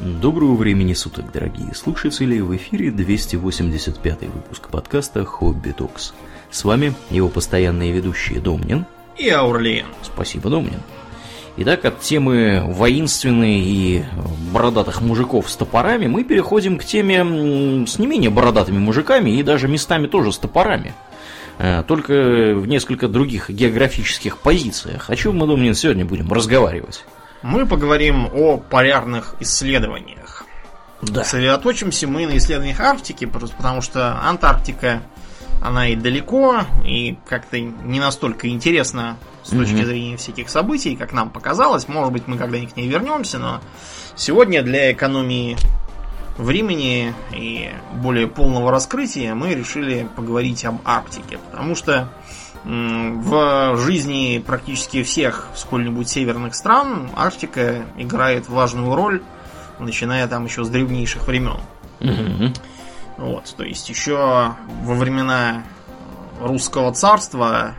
Доброго времени суток, дорогие слушатели! В эфире 285 выпуск подкаста «Хобби Токс». С вами его постоянные ведущие Домнин и Аурлиен. Спасибо, Домнин. Итак, от темы воинственной и бородатых мужиков с топорами мы переходим к теме с не менее бородатыми мужиками и даже местами тоже с топорами. Э, только в несколько других географических позициях. О чем мы, Домнин, сегодня будем разговаривать? Мы поговорим о полярных исследованиях. Да. Сосредоточимся мы на исследованиях Арктики, просто потому что Антарктика, она и далеко, и как-то не настолько интересна с точки Мгм. зрения всяких событий, как нам показалось. Может быть, мы когда-нибудь к ней вернемся, но сегодня для экономии времени и более полного раскрытия мы решили поговорить об Арктике, потому что в жизни практически всех сколь-нибудь северных стран Арктика играет важную роль, начиная там еще с древнейших времен. Мгм. Вот, то есть еще во времена русского царства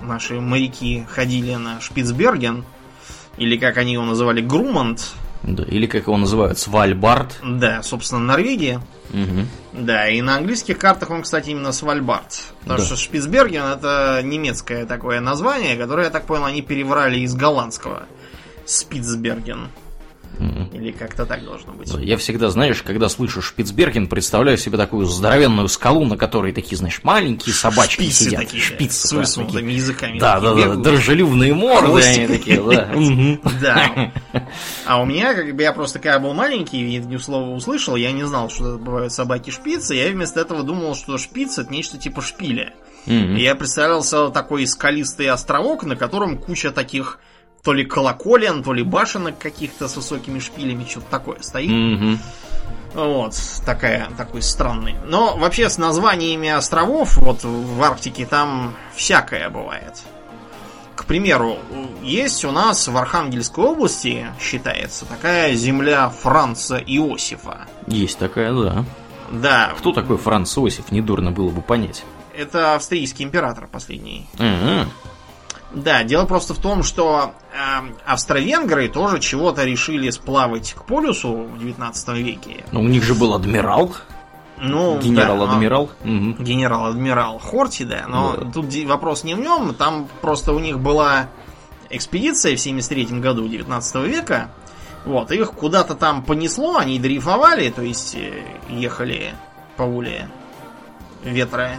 наши моряки ходили на Шпицберген, или как они его называли, Грумант, Да, или как его называют, Свальбард. да, собственно, Норвегия. Мгм. Да, и на английских картах он, кстати, именно Свальбард. Потому Да. что Шпицберген это немецкое такое название, которое, я так понял, они переврали из голландского. Спицберген. Мгм. Или как-то так должно быть. Я всегда, знаешь, когда слышу Шпицберген, представляю себе такую здоровенную скалу, на которой такие, знаешь, маленькие собачки Шпицы сидят. такие, Шпицы с такие. языками. Да, такие да, да, бегают. дрожжеливные морды они такие, да. Да. А у меня, как бы я просто когда был маленький, и это слово услышал, я не знал, что бывают собаки-шпицы. Я вместо этого думал, что шпиц это нечто типа шпиля. И я представлял себе такой скалистый островок, на котором куча таких то ли колоколен, то ли башенок каких-то с высокими шпилями, что-то такое стоит. Мгм. Вот, такая, такой странный. Но вообще с названиями островов, вот в Арктике там всякое бывает. К примеру, есть у нас в Архангельской области, считается, такая земля Франца Иосифа. Есть такая, да. Да, Кто такой Франц Иосиф, недурно было бы понять. это австрийский император последний. Мгм. Да, дело просто в том, что эм, австро-венгры тоже чего-то решили сплавать к полюсу в 19 веке. Ну, у них же был адмирал, Ну, да, генерал-адмирал. Мгм. генерал-адмирал Хорти, да, но Да. тут вопрос не в нем, там просто у них была экспедиция в 73 году 19 века, вот, их куда-то там понесло, они дрейфовали, то есть э, ехали по воле ветра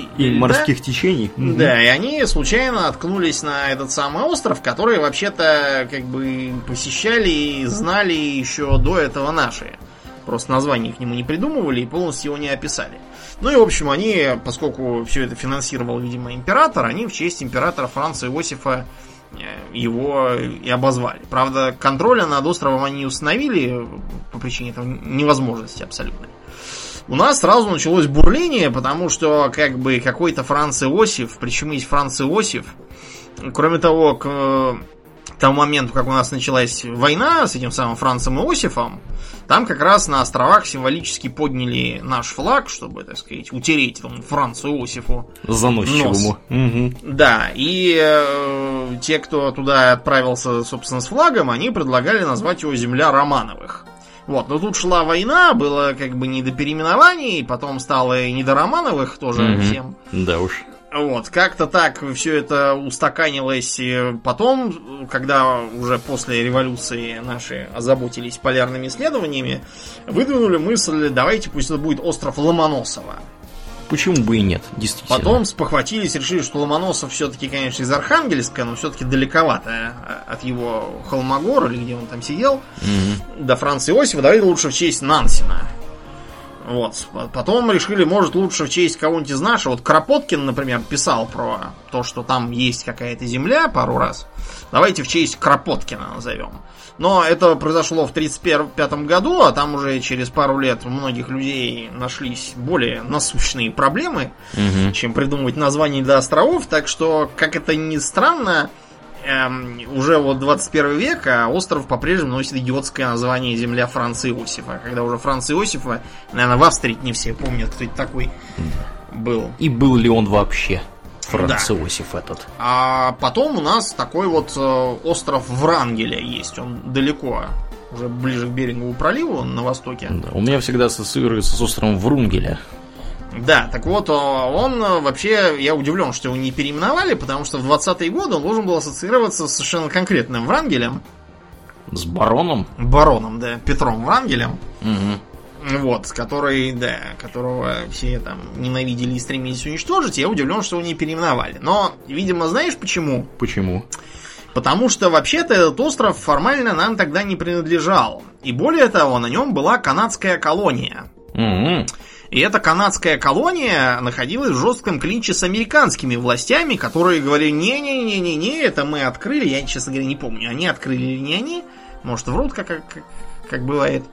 и, И льда. морских течений. Да, и они случайно наткнулись на этот самый остров, который вообще-то как бы посещали и знали еще до этого наши. Просто название к нему не придумывали и полностью его не описали. Ну и, в общем, они, поскольку все это финансировал, видимо, император, они в честь императора Франца Иосифа э, его и обозвали. Правда, контроля над островом они установили по причине этого невозможности абсолютной. У нас сразу началось бурление, потому что как бы какой-то Франц Иосиф, причем есть Франц Иосиф. Кроме того, к э, тому моменту, как у нас началась война с этим самым Францем Иосифом, там как раз на островах символически подняли наш флаг, чтобы, так сказать, утереть этому Францу Иосифу Заносчивому. Мгм. да, и э, те, кто туда отправился, собственно, с флагом, они предлагали назвать его Земля Романовых. Вот, но тут шла война, было как бы не до переименований, потом стало и не до Романовых тоже Мгм. всем. Да уж. Вот, как-то так все это устаканилось. И потом, когда уже после революции наши озаботились полярными исследованиями, выдвинули мысль, давайте пусть это будет остров Ломоносова. Почему бы и нет, действительно. Потом спохватились, решили, что Ломоносов все-таки, конечно, из Архангельска, но все-таки далековато э, от его Холмогора, или где он там сидел, Мгм. до Франца Иосифа, давайте лучше в честь Нансена. Вот. Потом решили, может, лучше в честь кого-нибудь из наших. Вот Кропоткин, например, писал про то, что там есть какая-то земля пару раз. Давайте в честь Кропоткина назовем. Но это произошло в 1935 году, а там уже через пару лет у многих людей нашлись более насущные проблемы, Мгм. чем придумывать названия для островов. Так что, как это ни странно, эм, уже вот 21 век, а остров по-прежнему носит идиотское название Земля Франца Иосифа. Когда уже Франца Иосифа, наверное, в Австрии не все помнят, кто это такой был. И был ли он вообще? Франц Да. Иосиф этот. А потом у нас такой вот э, остров Врангеля есть. Он далеко уже ближе к Берингову проливу на востоке. Да, у меня всегда ассоциируется с островом Врунгеля. Да, так вот, он вообще, я удивлен, что его не переименовали, потому что в 20-е годы он должен был ассоциироваться с совершенно конкретным Врангелем. С бароном? Бароном, да, Петром Врангелем. Угу. Вот, который, да, которого все там ненавидели и стремились уничтожить. Я удивлен, что его не переименовали. Но, видимо, знаешь почему? Почему? Потому что вообще-то этот остров формально нам тогда не принадлежал. И более того, на нем была канадская колония. Угу. И эта канадская колония находилась в жестком клинче с американскими властями, которые говорили, не-не-не-не-не, это мы открыли, я, честно говоря, не помню, они открыли или не они, может, врут, как, как, как бывает.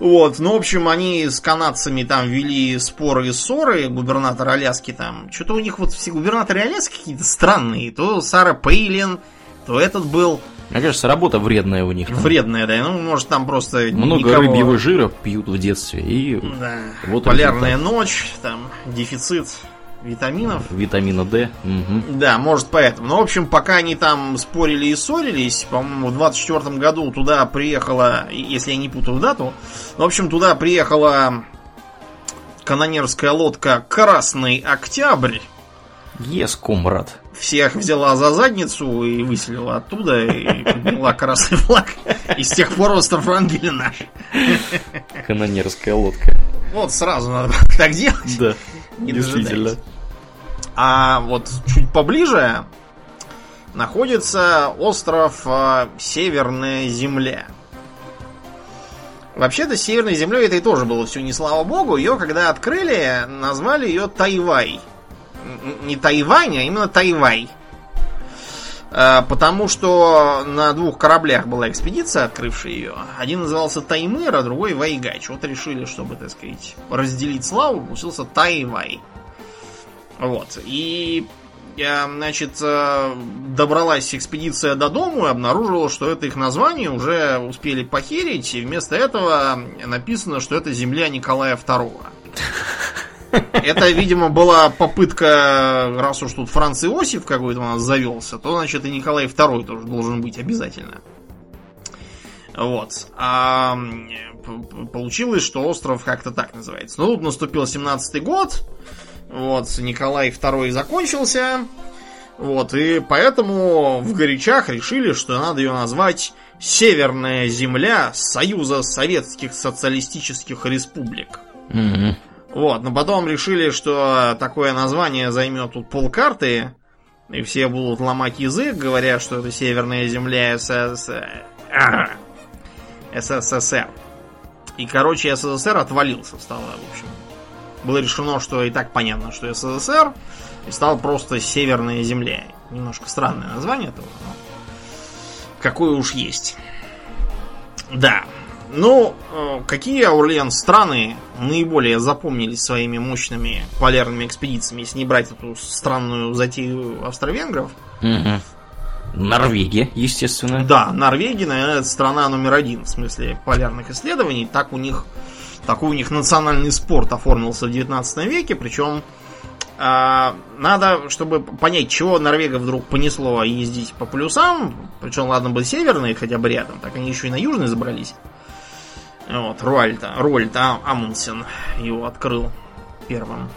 Вот, ну, в общем, они с канадцами там вели споры и ссоры, губернатор Аляски там, что-то у них вот все губернаторы Аляски какие-то странные, то Сара Пейлин, то этот был, Мне кажется, работа вредная у них. там. вредная, да, ну, может, там просто Много никого- рыбьего жира пьют в детстве. И Да, Вот полярная результат. ночь, там, дефицит витаминов. витамина D. Мгм. Да, может поэтому. Но, в общем, пока они там спорили и ссорились, по-моему, в 24 году туда приехала, если я не путаю дату, ну, в общем, туда приехала канонерская лодка «Красный Октябрь». Ес, комрад. Всех взяла за задницу и выселила оттуда, и подняла красный флаг. И с тех пор остров Врангеля наш. Канонерская лодка. Вот сразу надо так делать. Да, Не действительно. А вот чуть поближе находится остров э, Северная Земля. Вообще-то Северной Землей это и тоже было все не слава богу. Ее, когда открыли, назвали ее Тайвай. Не Тайвань, а именно Тайвай. Э, Потому что на двух кораблях была экспедиция, открывшая ее. Один назывался Таймыр, а другой Вайгач. Вот решили, чтобы, так сказать, разделить славу, получился Тайвай. Вот. И, э, значит, э, добралась экспедиция до дому и обнаружила, что это их название уже успели похерить, и вместо этого написано, что это земля Николая II. Это, видимо, была попытка, раз уж тут Франц Иосиф какой-то у нас завелся, то, значит, и Николай II тоже должен быть обязательно. Вот. А получилось, что остров как-то так называется. Ну, тут наступил 17-й год, вот, Николай II закончился, вот, и поэтому в горячах решили, что надо ее назвать Северная земля Союза Советских Социалистических Республик. Мгм. Вот, но потом решили, что такое название займет тут полкарты, и все будут ломать язык, говоря, что это Северная земля а, СССР. И, короче, СССР отвалился, стало, в общем. Было решено, что и так понятно, что СССР, и стал просто Северная земля. Немножко странное название тоже, но какое уж есть. Да. Ну, э, какие, Аурлиан, страны наиболее запомнились своими мощными полярными экспедициями, если не брать эту странную затею австро-венгров? Мгм. Норвегия, естественно. Да, Норвегия, наверное, это страна номер один в смысле полярных исследований. Так у них, такой у них национальный спорт оформился в 19 веке, причем а, надо, чтобы понять, чего Норвега вдруг понесло ездить по полюсам, причем, ладно бы северные хотя бы рядом, так они еще и на южный забрались. Вот, Руальта, Руальд А- Амундсен его открыл первым.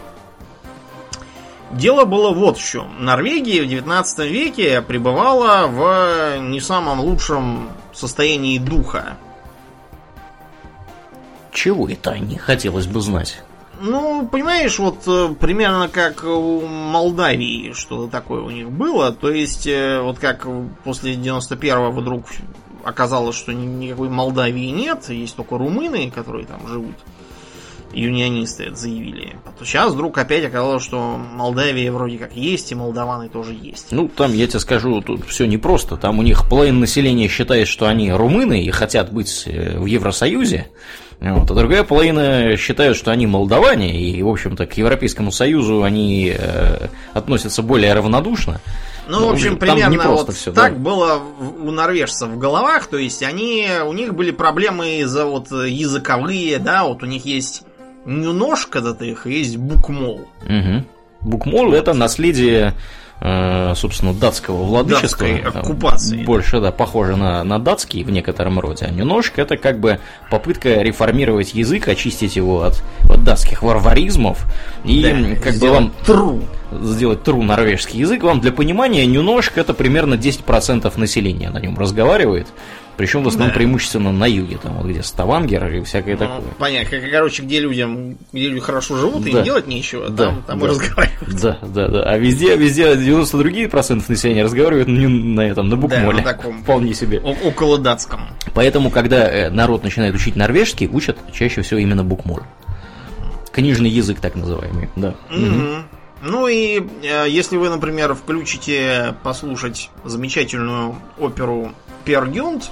Дело было вот в чем. Норвегия в 19 веке пребывала в не самом лучшем состоянии духа. Чего это они, хотелось бы знать. Ну, понимаешь, вот э, примерно как у Молдавии что-то такое у них было. То есть, э, вот как после 91-го вдруг оказалось, что ни- никакой Молдавии нет, есть только румыны, которые там живут. Юнионисты это заявили. А сейчас вдруг опять оказалось, что Молдавия вроде как есть, и молдаваны тоже есть. Ну, там, я тебе скажу, тут все непросто. Там у них половина населения считает, что они румыны и хотят быть э, в Евросоюзе. Вот, а другая половина считают, что они молдаване, и, в общем-то, к Европейскому Союзу они э, относятся более равнодушно. Ну, Ну, в общем, примерно вот всё, так да. было у норвежцев в головах. То есть они, у них были проблемы за вот языковые, да, вот у них есть ты их, есть букмол. Мгм. Букмол это наследие собственно, датского владычества. Датской оккупации. Больше, да, похоже на, на датский в некотором роде. А нюношк это как бы попытка реформировать язык, очистить его от, от датских варваризмов. И Да, как бы вам тру. сделать тру норвежский язык. Вам для понимания, нюношк это примерно 10% населения на нем разговаривает. Причем в основном Да. преимущественно на юге, там вот где Ставангер и всякое Ну, такое. понятно. Как- Короче, где людям, где люди хорошо живут, и Да. им делать нечего, Да, там, там да. и разговаривают. Да, да, да. А везде, везде 90 другие процентов населения разговаривают не на этом, на букмоле. на таком. Вполне себе. О- около датском. Поэтому, когда э, народ начинает учить норвежский, учат чаще всего именно букмоль. Книжный язык, так называемый, да. Мгм. Ну и э, если вы, например, включите послушать замечательную оперу Пергюнд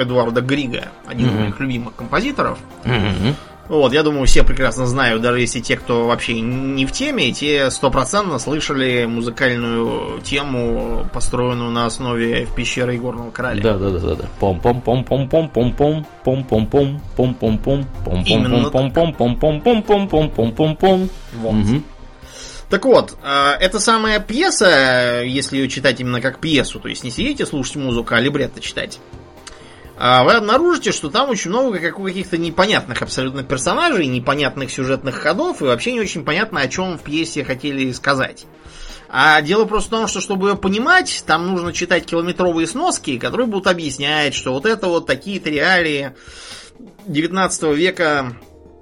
Эдуарда Грига, один из Мгм. моих любимых композиторов. Мгм. Вот, я думаю, все прекрасно знают, даже если те, кто вообще не в теме, те стопроцентно слышали музыкальную тему, построенную на основе в пещере Горного Короля. Да, да, да, да, да. Пом пом пом пом пом пом пом пом пом пом пом пом пом пом Именно пом пом пом пом пом пом пом пом пом пом Вот. Мгм. Так вот, э, эта самая пьеса, если ее читать именно как пьесу, то есть не сидите слушать музыку, а либретто читать, а вы обнаружите, что там очень много как- каких-то непонятных абсолютно персонажей, непонятных сюжетных ходов, и вообще не очень понятно, о чем в пьесе хотели сказать. А дело просто в том, что чтобы ее понимать, там нужно читать километровые сноски, которые будут объяснять, что вот это вот такие-то реалии 19 века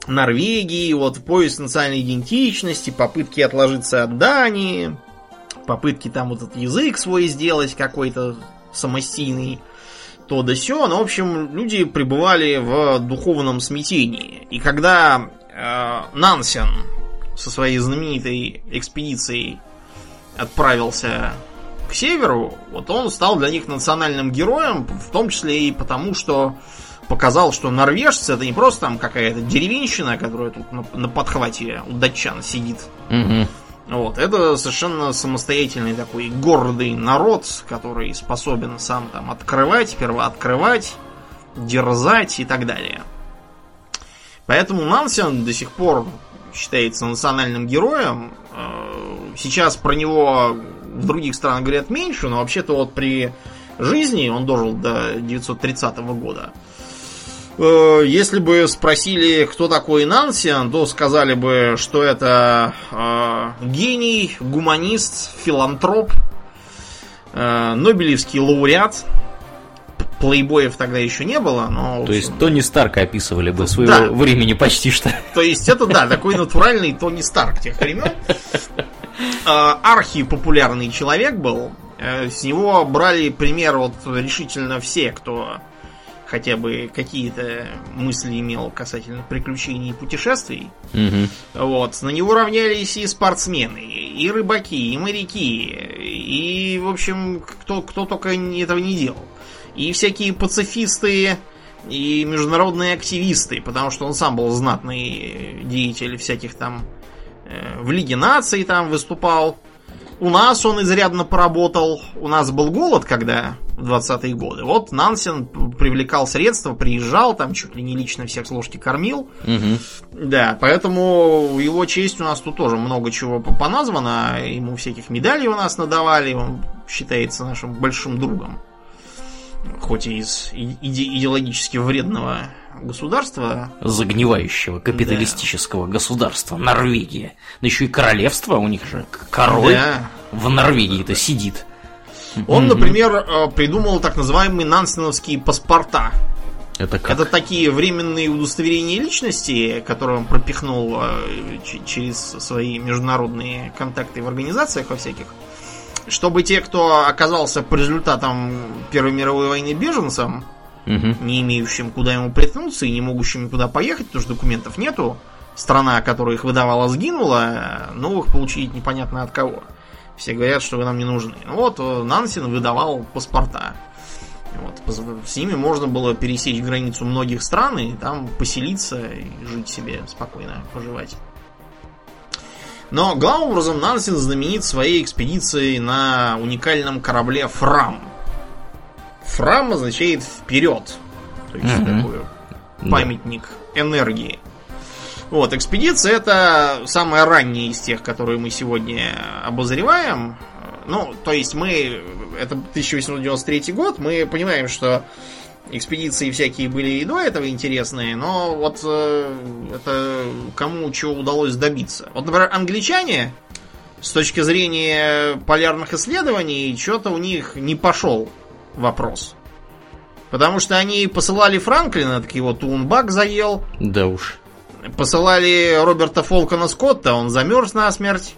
Норвегии, вот поиск национальной идентичности, попытки отложиться от Дании, попытки там вот этот язык свой сделать какой-то самостийный, то да сё. Ну, в общем, люди пребывали в духовном смятении. И когда э, Нансен со своей знаменитой экспедицией отправился к северу, вот он стал для них национальным героем, в том числе и потому, что показал, что норвежцы это не просто там какая-то деревенщина, которая тут на, на подхвате у датчан сидит. Мгм. Вот, это совершенно самостоятельный такой гордый народ, который способен сам там открывать, первооткрывать, дерзать и так далее. Поэтому Нансен до сих пор считается национальным героем. Э, Сейчас про него в других странах говорят меньше, но вообще-то вот при жизни он дожил до 930 года. Э, Если бы спросили, кто такой Нансен, то сказали бы, что это э, гений, гуманист, филантроп, э, Нобелевский лауреат. Плейбоев тогда еще не было, но... То есть Тони Старка описывали бы своего Да. времени почти что. то есть это, да, такой натуральный Тони Старк тех времен. Э, Архипопулярный человек был. Э, С него брали пример вот решительно все, кто хотя бы какие-то мысли имел касательно приключений и путешествий. Мгм. Вот. На него равнялись и спортсмены, и рыбаки, и моряки, и, в общем, кто, кто только этого не делал. И всякие пацифисты, и международные активисты, потому что он сам был знатный деятель всяких там э, в Лиге наций там выступал. У нас он изрядно поработал. У нас был голод, когда в 20-е годы. Вот Нансен привлекал средства, приезжал, там чуть ли не лично всех с ложки кормил. Мгм. Да, поэтому его честь у нас тут тоже много чего по- поназвано. Ему всяких медалей у нас надавали. Он считается нашим большим другом. Хоть и из иде- идеологически вредного государства. Загнивающего капиталистического государства Норвегия. Да еще и королевство у них же. Король Да. в Норвегии-то сидит. Он, например, э, придумал так называемые нансеновские паспорта. Это как? Это такие временные удостоверения личности, которые он пропихнул э, через свои международные контакты в организациях во всяких. Чтобы те, кто оказался по результатам Первой мировой войны беженцем, Мгм. не имеющим куда ему приткнуться и не могущим никуда поехать, потому что документов нету, страна, которая их выдавала, сгинула, новых получить непонятно от кого. Все говорят, что вы нам не нужны. Ну Вот э, Нансен выдавал паспорта. Вот, с ними можно было пересечь границу многих стран и там поселиться и жить себе спокойно, поживать. Но главным образом Нансен знаменит своей экспедицией на уникальном корабле Фрам. Фрам означает вперед. То есть Мгм. такой Да. памятник энергии. Вот, экспедиция это самая ранняя из тех, которые мы сегодня обозреваем. Ну, то есть мы... Это 1893 год, мы понимаем, что экспедиции всякие были и до этого интересные, но вот э, это кому чего удалось добиться. Вот, например, англичане с точки зрения полярных исследований, что-то у них не пошел вопрос. Потому что они посылали Франклина, так его Тунбак заел. Да уж. Посылали Роберта Фолкона Скотта, он замерз насмерть.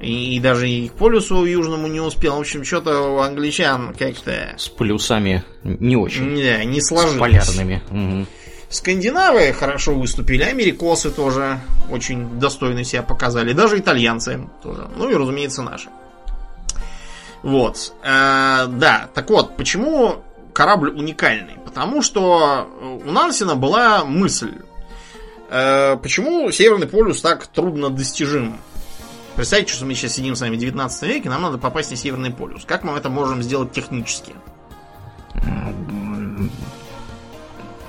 И, и даже и к полюсу южному не успел. В общем, что-то у англичан как-то... С плюсами не очень. Не, не сложилось. С полярными. Угу. Скандинавы хорошо выступили, америкосы тоже очень достойно себя показали, даже итальянцы тоже. Ну и, разумеется, наши. Вот. Э, да, так вот, почему корабль уникальный? Потому что у Нансена была мысль. Э, почему Северный полюс так трудно достижим? Представьте, что мы сейчас сидим с вами в 19 веке, нам надо попасть на Северный полюс. Как мы это можем сделать технически?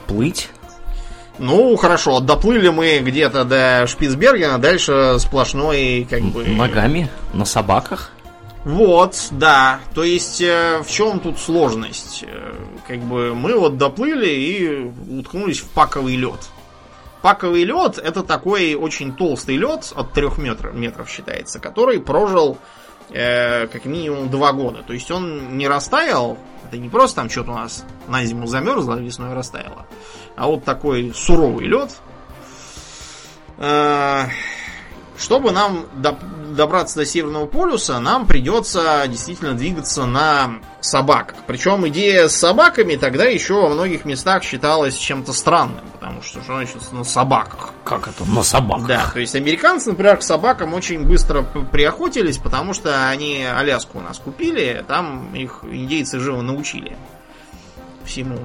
Плыть? Ну, хорошо, доплыли мы где-то до Шпицбергена, дальше сплошной, как бы... Ногами? На собаках? Вот, да. То есть, э, в чем тут сложность? Э, как бы мы вот доплыли и уткнулись в паковый лед. Паковый лед это такой очень толстый лед от 3 метров, метров считается, который прожил э, как минимум 2 года. То есть он не растаял, это не просто там что-то у нас на зиму замерзло, а весной растаяло. А вот такой суровый лед. Э, чтобы нам добраться до Северного полюса, нам придется действительно двигаться на собаках. Причем идея с собаками тогда еще во многих местах считалась чем-то странным, потому что что значит на собаках? Как это на собаках? Да, то есть американцы, например, к собакам очень быстро приохотились, потому что они Аляску у нас купили, там их индейцы живо научили всему.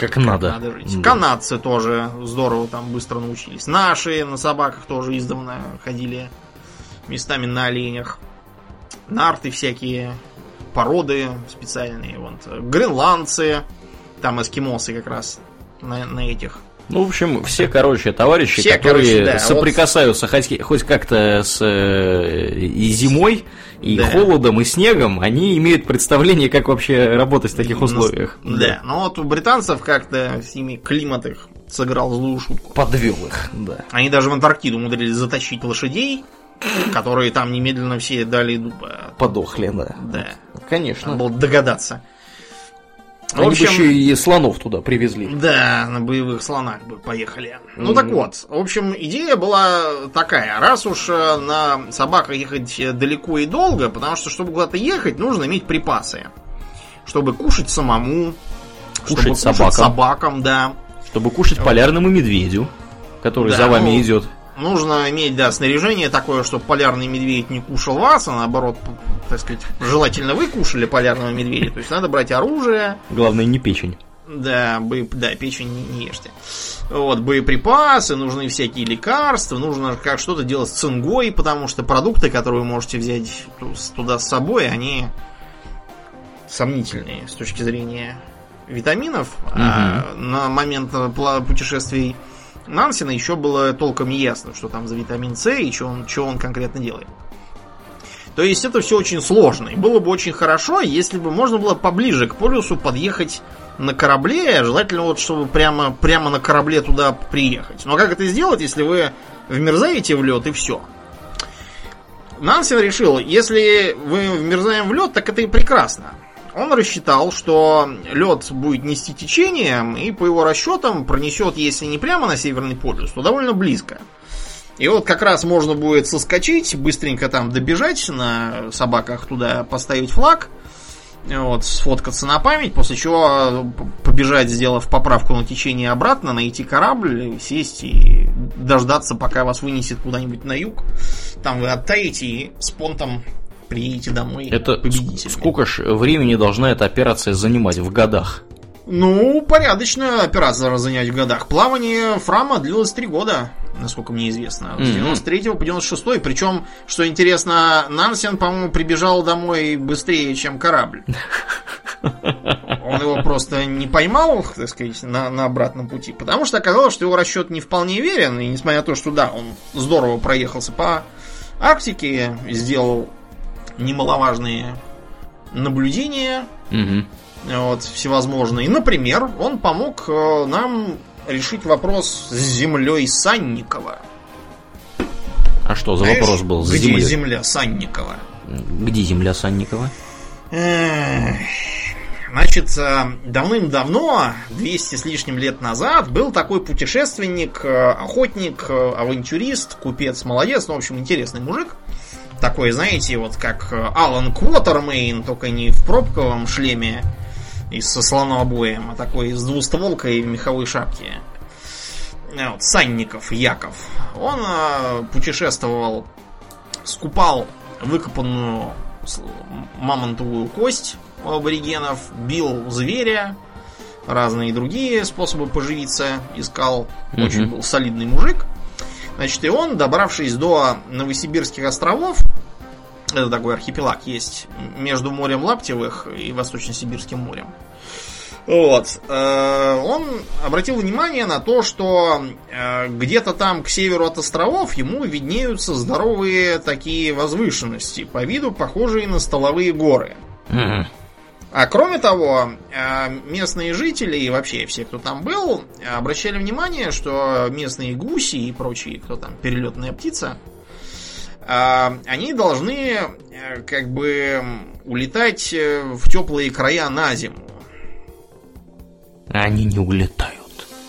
Как, как надо. надо жить. Да. Канадцы тоже здорово там быстро научились. Наши на собаках тоже издавна ходили местами на оленях. Нарты всякие, породы специальные. Вот. Гренландцы, там эскимосы как раз на, на этих ну, в общем, все, короче, товарищи, все, которые короче, да, соприкасаются вот... хоть, хоть как-то с э, и зимой, и да. холодом, и снегом, они имеют представление, как вообще работать в таких условиях. Да, да. но вот у британцев как-то с ними климат их сыграл злую шутку. Подвел их, да. Они даже в Антарктиду умудрились затащить лошадей, которые там немедленно все дали дуба. Подохли, да. Да. Конечно. Надо было догадаться. Они в общем, бы еще и слонов туда привезли. Да, на боевых слонах бы поехали. Mm-hmm. Ну так вот, в общем, идея была такая. Раз уж э, на собаках ехать далеко и долго, потому что, чтобы куда-то ехать, нужно иметь припасы. Чтобы кушать самому, кушать чтобы собакам. кушать собакам, да. Чтобы кушать полярному медведю, который да, за вами ну, идет. Нужно иметь, да, снаряжение такое, чтобы полярный медведь не кушал вас, а наоборот, так сказать, желательно вы кушали полярного медведя. То есть надо брать оружие. Главное, не печень. Да, бо... да, печень не, не ешьте. Вот, боеприпасы, нужны всякие лекарства, нужно как что-то делать с цингой, потому что продукты, которые вы можете взять туда с собой, они сомнительные с точки зрения витаминов. Угу. А на момент путешествий Нансена еще было толком ясно, что там за витамин С и что он, что он конкретно делает. То есть это все очень сложно. И было бы очень хорошо, если бы можно было поближе к полюсу подъехать на корабле, желательно вот, чтобы прямо, прямо на корабле туда приехать. Но как это сделать, если вы вмерзаете в лед и все? Нансен решил, если вы вмерзаем в лед, так это и прекрасно. Он рассчитал, что лед будет нести течением и по его расчетам пронесет, если не прямо на Северный полюс, то довольно близко. И вот как раз можно будет соскочить, быстренько там добежать на собаках туда, поставить флаг, вот, сфоткаться на память, после чего побежать, сделав поправку на течение обратно, найти корабль, сесть и дождаться, пока вас вынесет куда-нибудь на юг. Там вы оттаете и с понтом приедете домой Это победителями. Сколько ж времени должна эта операция занимать в годах? Ну, порядочная операция занять в годах. Плавание Фрама длилось три года, насколько мне известно. С 93 по 96 Причем, что интересно, Нансен, по-моему, прибежал домой быстрее, чем корабль. Он его просто не поймал, так сказать, на, на обратном пути. Потому что оказалось, что его расчет не вполне верен. И несмотря на то, что да, он здорово проехался по Арктике, сделал немаловажные наблюдения, Мгм. вот, всевозможные. Например, он помог э, нам решить вопрос с землей Санникова. А что за Знаешь, вопрос был? С где землей? земля Санникова? Где земля Санникова? Значит, э, давным-давно, 200 с лишним лет назад, был такой путешественник, э, охотник, авантюрист, купец, молодец, ну, в общем, интересный мужик. Такой, знаете, вот как э, Алан Квотермейн, только не в пробковом шлеме и со слонообоем, а такой с двустволкой в меховой шапке. Э, Вот, Санников Яков. Он э, путешествовал, скупал выкопанную мамонтовую кость у аборигенов, бил зверя, разные другие способы поживиться искал. Очень был солидный мужик. Значит, и он, добравшись до Новосибирских островов, это такой архипелаг есть между морем Лаптевых и Восточно-Сибирским морем. Вот. э, Он обратил внимание на то, что э, где-то там к северу от островов ему виднеются здоровые такие возвышенности, по виду похожие на столовые горы. Мгм. А кроме того, э, местные жители и вообще все, кто там был, обращали внимание, что местные гуси и прочие, кто там, перелетная птица, э, они должны э, как бы улетать в теплые края на зиму. Они не улетают.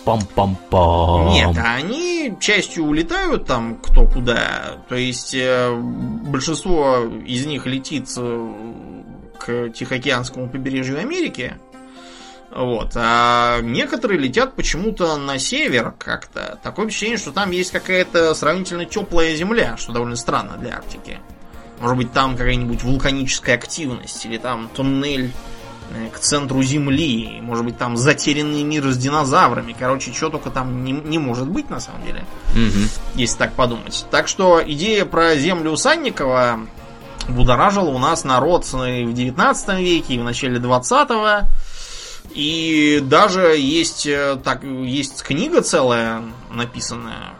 Пам-пам-пам. Нет, они частью улетают там кто куда. То есть большинство из них летит к Тихоокеанскому побережью Америки. Вот. А некоторые летят почему-то на север как-то. Такое впечатление, что там есть какая-то сравнительно теплая земля, что довольно странно для Арктики. Может быть, там какая-нибудь вулканическая активность, или там туннель э, к центру Земли, может быть, там затерянный мир с динозаврами. Короче, что только там не, не может быть, на самом деле, Мгм. если так подумать. Так что идея про землю Санникова будоражила у нас народ в 19 веке, и в начале 20-го. И даже есть, э, так, есть книга целая, написанная,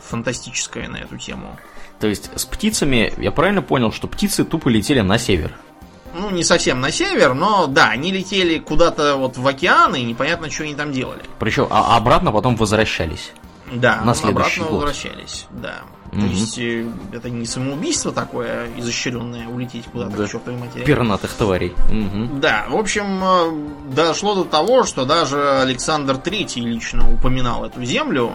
фантастическая на эту тему. То есть с птицами, я правильно понял, что птицы тупо летели на север? Ну, не совсем на север, но да, они летели куда-то вот в океан, и непонятно, что они там делали. Причем, а обратно потом возвращались. Да, На следующий обратно год. возвращались, да. То есть э, это не самоубийство такое изощренное, улететь куда-то Да. к чертовой матери. Пернатых тварей. Да, в общем, э, дошло до того, что даже Александр Третий лично упоминал эту землю.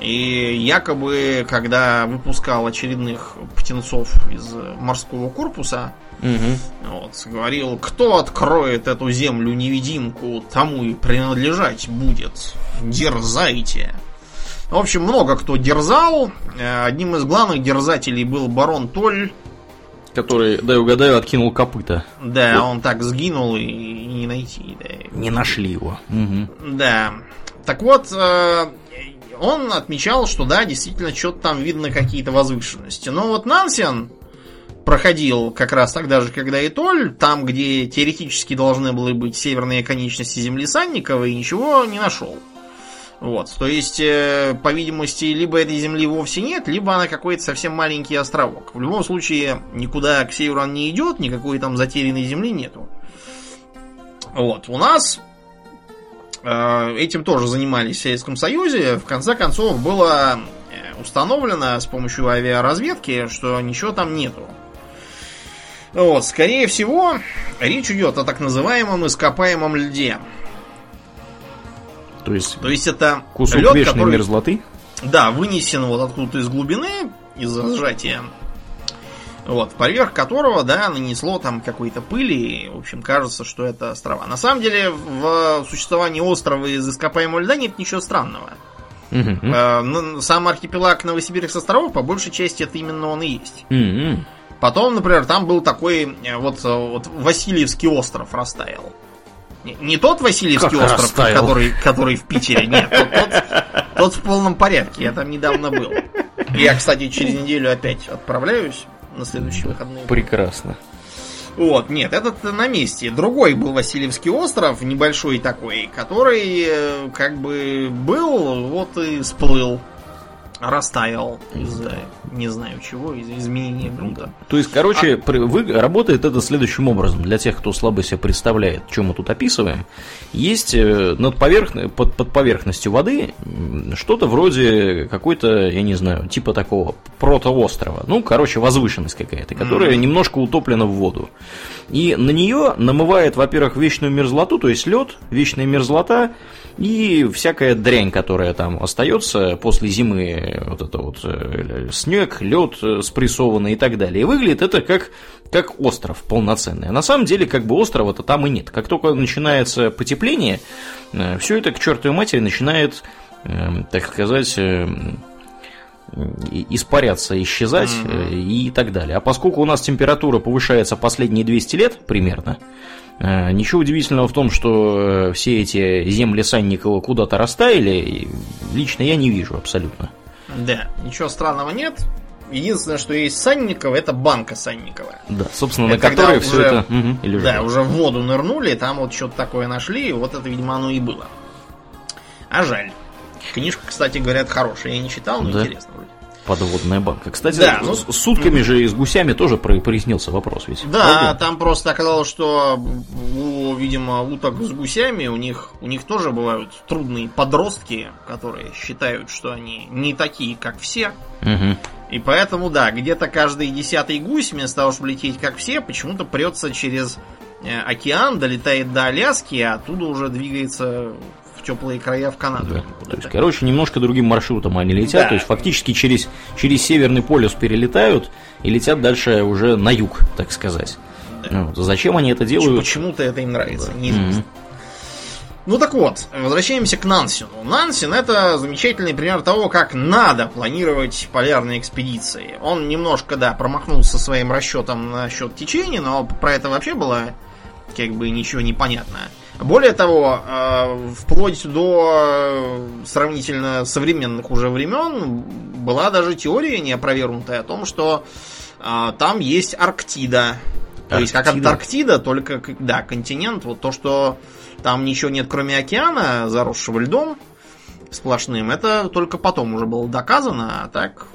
И якобы, когда выпускал очередных птенцов из морского корпуса, Мгм. вот, говорил, кто откроет эту землю-невидимку, тому и принадлежать будет. Дерзайте. В общем, много кто дерзал. Э, Одним из главных дерзателей был барон Толь. Который, дай угадаю, откинул копыта. Да, он так сгинул и не найти. Да. Не нашли его. Мгм. Да. Так вот, э, он отмечал, что да, действительно, что-то там видно какие-то возвышенности. Но вот Нансен проходил как раз тогда же, когда и Толь, там, где теоретически должны были быть северные конечности Земли Санникова, и ничего не нашел. Вот, то есть, э, по видимости, либо этой земли вовсе нет, либо она какой-то совсем маленький островок. В любом случае, никуда к северу он не идет, никакой там затерянной земли нету. Вот, у нас э, этим тоже занимались в Советском Союзе. В конце концов, было э, установлено с помощью авиаразведки, что ничего там нету. Вот, скорее всего, речь идет о так называемом ископаемом льде. То есть То есть это кусок лед, вечной который, мерзлоты? да, вынесен вот откуда-то из глубины, из-за сжатия. Вот, поверх которого, да, нанесло там какой-то пыли, и, в общем, кажется, что это острова. На самом деле, в существовании острова из ископаемого льда нет ничего странного. Ну, Сам архипелаг Новосибирских островов, по большей части, это именно он и есть. Мгм. Потом, например, там был такой э, вот, э, вот Васильевский остров растаял. Не, тот Васильевский Как остров, растаял? который, который в Питере, нет, тот, тот- тот в полном порядке, я там недавно был. Я, кстати, через неделю опять отправляюсь на следующие выходные. Прекрасно. Вот, нет, этот на месте. Другой был Васильевский остров, небольшой такой, который э, как бы был, вот и сплыл. Растаял из-за не знаю чего, из-за изменения грунта. То есть, короче, а... вы, работает это следующим образом. Для тех, кто слабо себе представляет, что мы тут описываем, есть э, над поверхно... под, под поверхностью воды что-то вроде какой-то, я не знаю, типа такого протоострова. Ну, короче, возвышенность какая-то, которая mm-hmm. немножко утоплена в воду. И на нее намывает, во-первых, вечную мерзлоту, то есть лед, вечная мерзлота, и всякая дрянь, которая там остается после зимы, вот это вот э, снег, лед э, спрессованный и так далее. И выглядит это как, как остров полноценный. А на самом деле, как бы острова-то там и нет. Как только начинается потепление, э, все это к чертовой матери начинает, так сказать, испаряться, исчезать mm-hmm. и так далее. А поскольку у нас температура повышается последние 200 лет примерно, ничего удивительного в том, что э, все эти земли Санникова куда-то растаяли, лично я не вижу абсолютно. Да, ничего странного нет. Единственное, что есть Санникова, это банка Санникова. Да, собственно, это на которой все это угу, и Да, уже в воду нырнули, там вот что-то такое нашли, вот это, видимо, оно и было. А жаль. Книжка, кстати, говорят, хорошая. Я не читал, но да. интересно вроде подводная банка. Кстати, да, ну, с сутками же и с гусями тоже прояснился вопрос ведь. Да, Правда? там просто оказалось, что у, видимо, уток с гусями у них, у них тоже бывают трудные подростки, которые считают, что они не такие, как все. Угу. И поэтому, да, где-то каждый десятый гусь, вместо того, чтобы лететь как все, почему-то прется через э, океан, долетает до Аляски, а оттуда уже двигается теплые края в Канаду. Да. То есть, короче, немножко другим маршрутом они летят. Да. То есть, фактически через, через Северный полюс перелетают и летят дальше уже на юг, так сказать. Вот. Зачем они это делают? Почему-то это им нравится, да. неизвестно. Mm-hmm. Ну так вот, возвращаемся к Нансину. Нансин это замечательный пример того, как надо планировать полярные экспедиции. Он немножко, да, промахнулся своим расчетом насчет течения, но про это вообще было как бы ничего не понятно. Более того, э, вплоть до э, сравнительно современных уже времен была даже теория неопровергнутая о том, что э, там есть Арктида. Арктида. То есть как Антарктида, только да, континент, вот то, что там ничего нет, кроме океана, заросшего льдом сплошным, это только потом уже было доказано, а так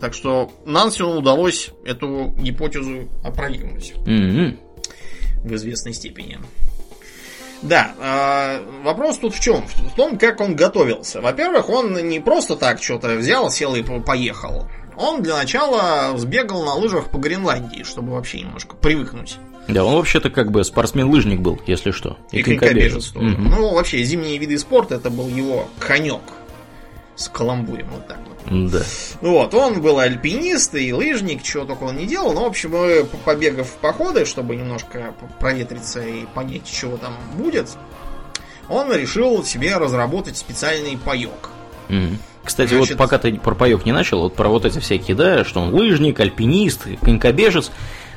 так что Нансену удалось эту гипотезу опровергнуть. Mm-hmm. В известной степени. Да, э, вопрос тут в чем? В том, как он готовился. Во-первых, он не просто так что-то взял, сел и поехал. Он для начала сбегал на лыжах по Гренландии, чтобы вообще немножко привыкнуть. Да, он вообще-то как бы спортсмен-лыжник был, если что. И, и конькобежец. Угу. Ну, вообще, зимние виды спорта это был его конек с каламбурем вот так вот. Да. Вот, он был альпинист и лыжник, чего только он не делал. Но, в общем, побегав в походы, чтобы немножко проветриться и понять, чего там будет, он решил себе разработать специальный паек. Угу. Кстати, Значит... вот пока ты про паек не начал, вот про вот эти всякие, да, что он лыжник, альпинист, конькобежец.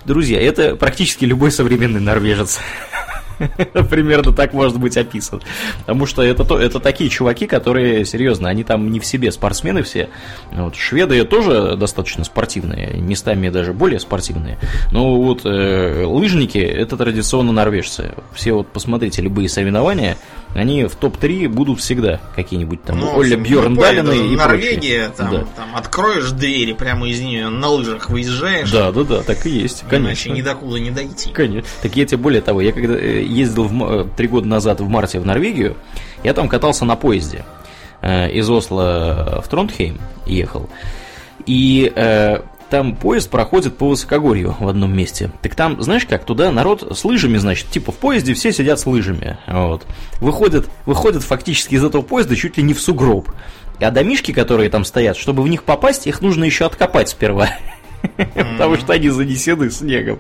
Друзья, это практически любой современный норвежец. Примерно так может быть описан. Потому что это, то, это такие чуваки, которые, серьезно, они там не в себе спортсмены все. Вот, шведы тоже достаточно спортивные, местами даже более спортивные. Но вот э, лыжники это традиционно норвежцы. Все вот посмотрите любые соревнования, они в топ-3 будут всегда какие-нибудь там ну, Оля Бьерндалины и Норвегия, там, да. там откроешь двери, прямо из нее на лыжах выезжаешь. Да, да, да, так и есть, конечно. Иначе ни докуда не дойти. Конечно. Так я тебе более того, я когда э, ездил в, э, три года назад в марте в Норвегию, я там катался на поезде. Э, из Осло в Тронтхейм ехал. И э, там поезд проходит по высокогорью в одном месте. Так там, знаешь как, туда народ с лыжами, значит, типа в поезде все сидят с лыжами. Вот. Выходят, выходят фактически из этого поезда чуть ли не в сугроб. А домишки, которые там стоят, чтобы в них попасть, их нужно еще откопать сперва. Потому что они занесены снегом.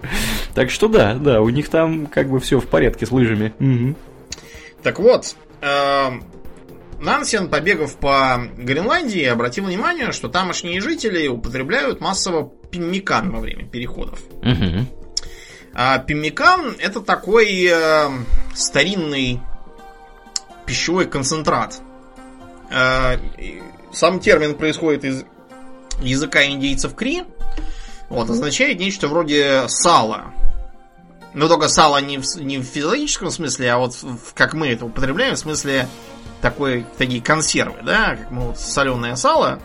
Так что да, да, у них там как бы все в порядке с лыжами. Так вот, эм, Нансен, побегав по Гренландии, обратил внимание, что тамошние жители употребляют массово пиммикан во время переходов. Угу. А пиммикан это такой э, старинный пищевой концентрат. Э, сам термин происходит из языка индейцев Кри. Вот, означает нечто вроде сала. Но только сало не в, не в физиологическом смысле, а вот в, как мы это употребляем, в смысле такой, такие консервы, да, как мы вот соленое сало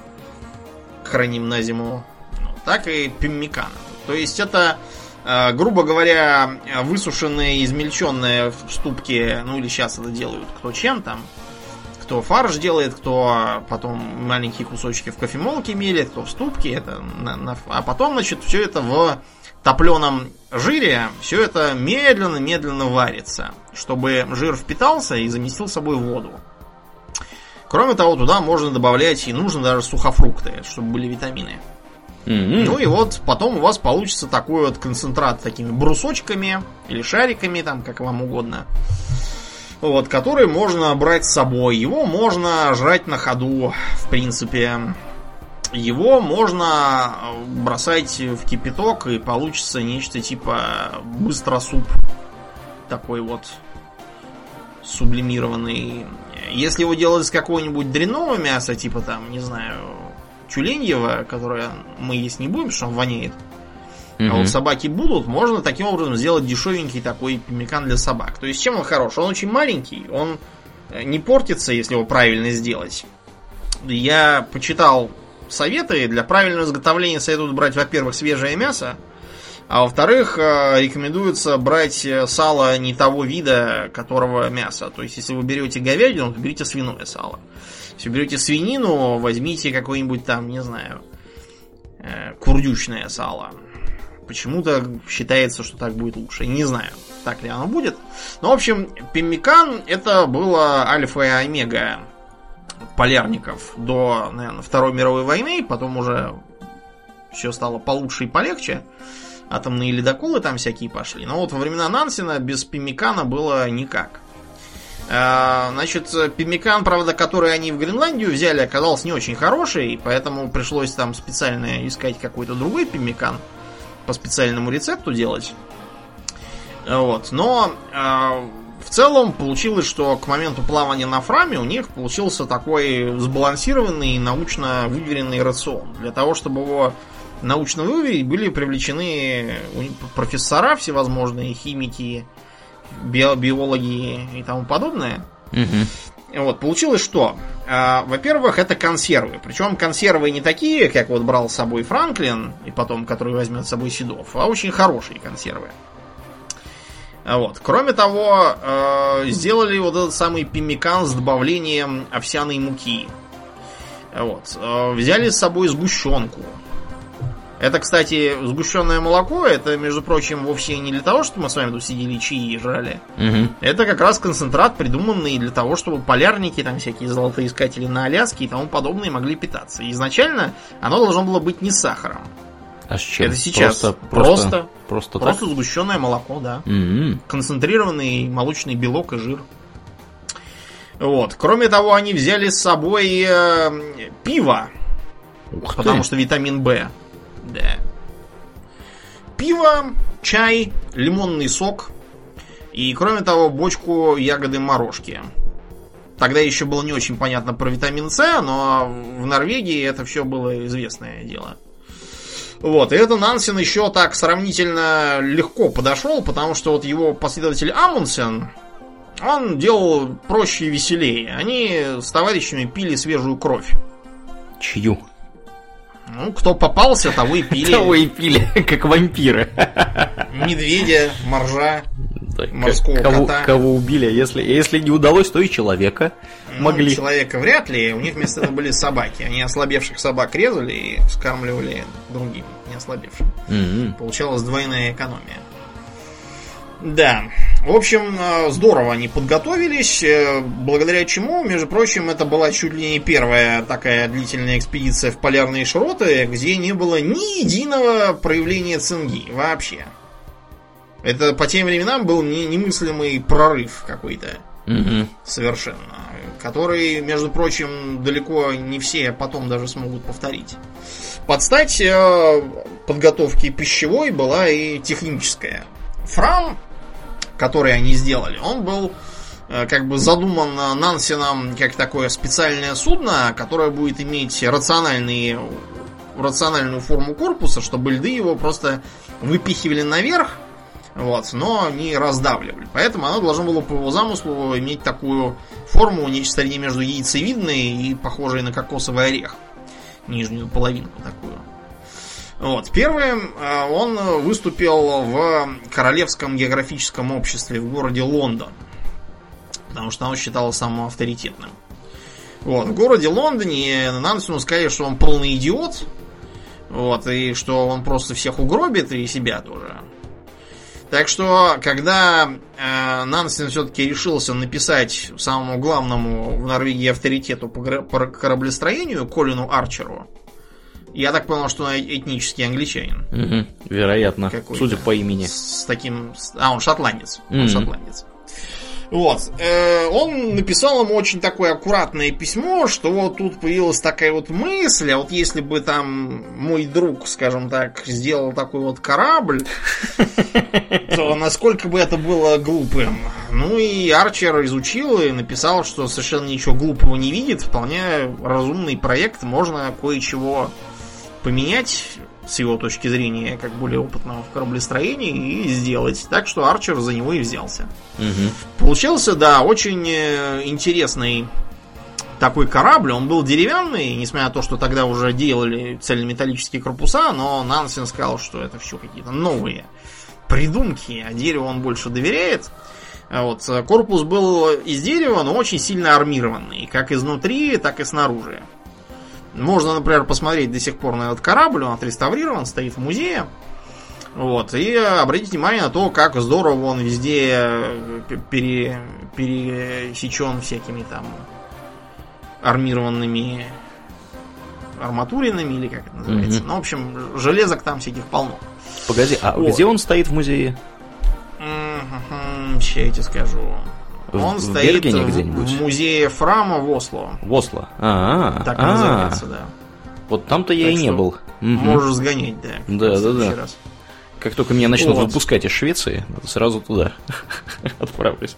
храним на зиму, ну, так и пиммикана. То есть это, э, грубо говоря, высушенные, измельченные в ступке, ну или сейчас это делают кто чем там, кто фарш делает, кто потом маленькие кусочки в кофемолке мелит, кто в ступке, это на, на, а потом, значит, все это в топленом жире, все это медленно-медленно варится, чтобы жир впитался и заместил собой воду. Кроме того, туда можно добавлять и нужно даже сухофрукты, чтобы были витамины. Mm-hmm. Ну и вот потом у вас получится такой вот концентрат такими брусочками или шариками, там, как вам угодно. Вот, который можно брать с собой. Его можно жрать на ходу, в принципе. Его можно бросать в кипяток и получится нечто типа быстро суп. Такой вот сублимированный. Если его делать из какого-нибудь дрянного мяса, типа там, не знаю, тюленьего, которое мы есть не будем, потому что он воняет. Mm-hmm. А вот собаки будут, можно таким образом сделать дешевенький такой пимикан для собак. То есть чем он хорош? Он очень маленький, он э, не портится, если его правильно сделать. Я почитал советы. Для правильного изготовления советуют брать, во-первых, свежее мясо, а во-вторых, э, рекомендуется брать э, сало не того вида, которого мясо. То есть, если вы берете говядину, то берите свиное сало. Если берете свинину, возьмите какое-нибудь там, не знаю, э, курдючное сало. Почему-то считается, что так будет лучше. Не знаю, так ли оно будет. Но, в общем, пеммикан это было альфа и омега полярников до, наверное, Второй мировой войны, потом уже все стало получше и полегче. Атомные ледоколы там всякие пошли. Но вот во времена Нансена без Пимикана было никак. А, значит, Пимикан, правда, который они в Гренландию взяли, оказался не очень хороший, поэтому пришлось там специально искать какой-то другой Пимикан по специальному рецепту делать. Вот. Но а, в целом получилось, что к моменту плавания на Фраме у них получился такой сбалансированный, научно выверенный рацион. Для того, чтобы его научно выверить, были привлечены профессора всевозможные, химики, био биологи и тому подобное. Угу. Вот, получилось что? А, во-первых, это консервы. Причем консервы не такие, как вот брал с собой Франклин, и потом, который возьмет с собой Седов, а очень хорошие консервы. Вот. Кроме того, э, сделали вот этот самый пимикан с добавлением овсяной муки. Вот. Э, взяли с собой сгущенку. Это, кстати, сгущенное молоко, это, между прочим, вовсе не для того, чтобы мы с вами тут сидели чаи и жрали. Угу. Это как раз концентрат, придуманный для того, чтобы полярники, там всякие золотоискатели на Аляске и тому подобное могли питаться. изначально оно должно было быть не с сахаром. А с чем? Это сейчас просто просто, просто, просто, просто сгущенное молоко, да. Mm-hmm. Концентрированный молочный белок и жир. Вот. Кроме того, они взяли с собой э, пиво. Ух потому ты. что витамин Б. Да. Пиво, чай, лимонный сок. И, кроме того, бочку ягоды морожки. Тогда еще было не очень понятно про витамин С, но в Норвегии это все было известное дело. Вот, и это Нансен еще так сравнительно легко подошел, потому что вот его последователь Амундсен, он делал проще и веселее. Они с товарищами пили свежую кровь. Чью? Ну, кто попался, того и пили. Того и пили, как вампиры. Медведя, моржа, Морского кого, кота. кого убили, а если, если не удалось, то и человека Ну, могли. человека вряд ли, у них вместо этого были собаки. Они ослабевших собак резали и скармливали другим, не ослабевшим. М-м. Получалась двойная экономия. Да. В общем, э, здорово они подготовились, э, благодаря чему, между прочим, это была чуть ли не первая такая длительная экспедиция в полярные широты, где не было ни единого проявления цинги вообще. Это по тем временам был не- немыслимый прорыв какой-то Мгм. совершенно, который, между прочим, далеко не все потом даже смогут повторить. Под стать э, подготовки пищевой была и техническая. Фрам, который они сделали, он был э, как бы задуман Нансеном как такое специальное судно, которое будет иметь рациональные, рациональную форму корпуса, чтобы льды его просто выпихивали наверх, вот, но не раздавливали. Поэтому оно должно было по его замыслу иметь такую форму, нечто среднее между яйцевидной и похожей на кокосовый орех. нижнюю половинку такую. Вот. Первым э, он выступил в Королевском географическом обществе в городе Лондон. Потому что оно считалось самым авторитетным. Вот. В городе Лондоне Нансену сказали, что он полный идиот. Вот. И что он просто всех угробит и себя тоже. Так что, когда э, Нансен все-таки решился написать самому главному в Норвегии авторитету по, по кораблестроению Колину Арчеру, я так понял, что он этнический англичанин. Угу, вероятно, судя по имени. С, с таким... А, он шотландец. Он шотландец. Вот. Э, он написал ему очень такое аккуратное письмо, что вот тут появилась такая вот мысль, а вот если бы там мой друг, скажем так, сделал такой вот корабль, то насколько бы это было глупым. Ну и Арчер изучил и написал, что совершенно ничего глупого не видит, вполне разумный проект, можно кое-чего поменять с его точки зрения, как более опытного в кораблестроении, и сделать. Так что Арчер за него и взялся. Угу. Получился, да, очень э, интересный такой корабль. Он был деревянный, несмотря на то, что тогда уже делали цельнометаллические корпуса, но Нансен сказал, что это все какие-то новые придумки, а дереву он больше доверяет. Вот. Корпус был из дерева, но очень сильно армированный, как изнутри, так и снаружи. Можно, например, посмотреть до сих пор на этот корабль, он отреставрирован, стоит в музее. Вот, и обратите внимание на то, как здорово он везде э, пере, пересечен всякими там армированными арматуринами, или как это называется. Mm-hmm. Ну, в общем, железок там всяких полно. Погоди, а вот. где он стоит в музее? Mm-hmm, сейчас я тебе скажу. Он в стоит в музее Фрама в Осло. В Осло. А, так а, называется, да. Вот там-то я и не был. Можешь сгонять, да. Да, да, да. Как только меня начнут вот. выпускать из Швеции, сразу туда отправлюсь.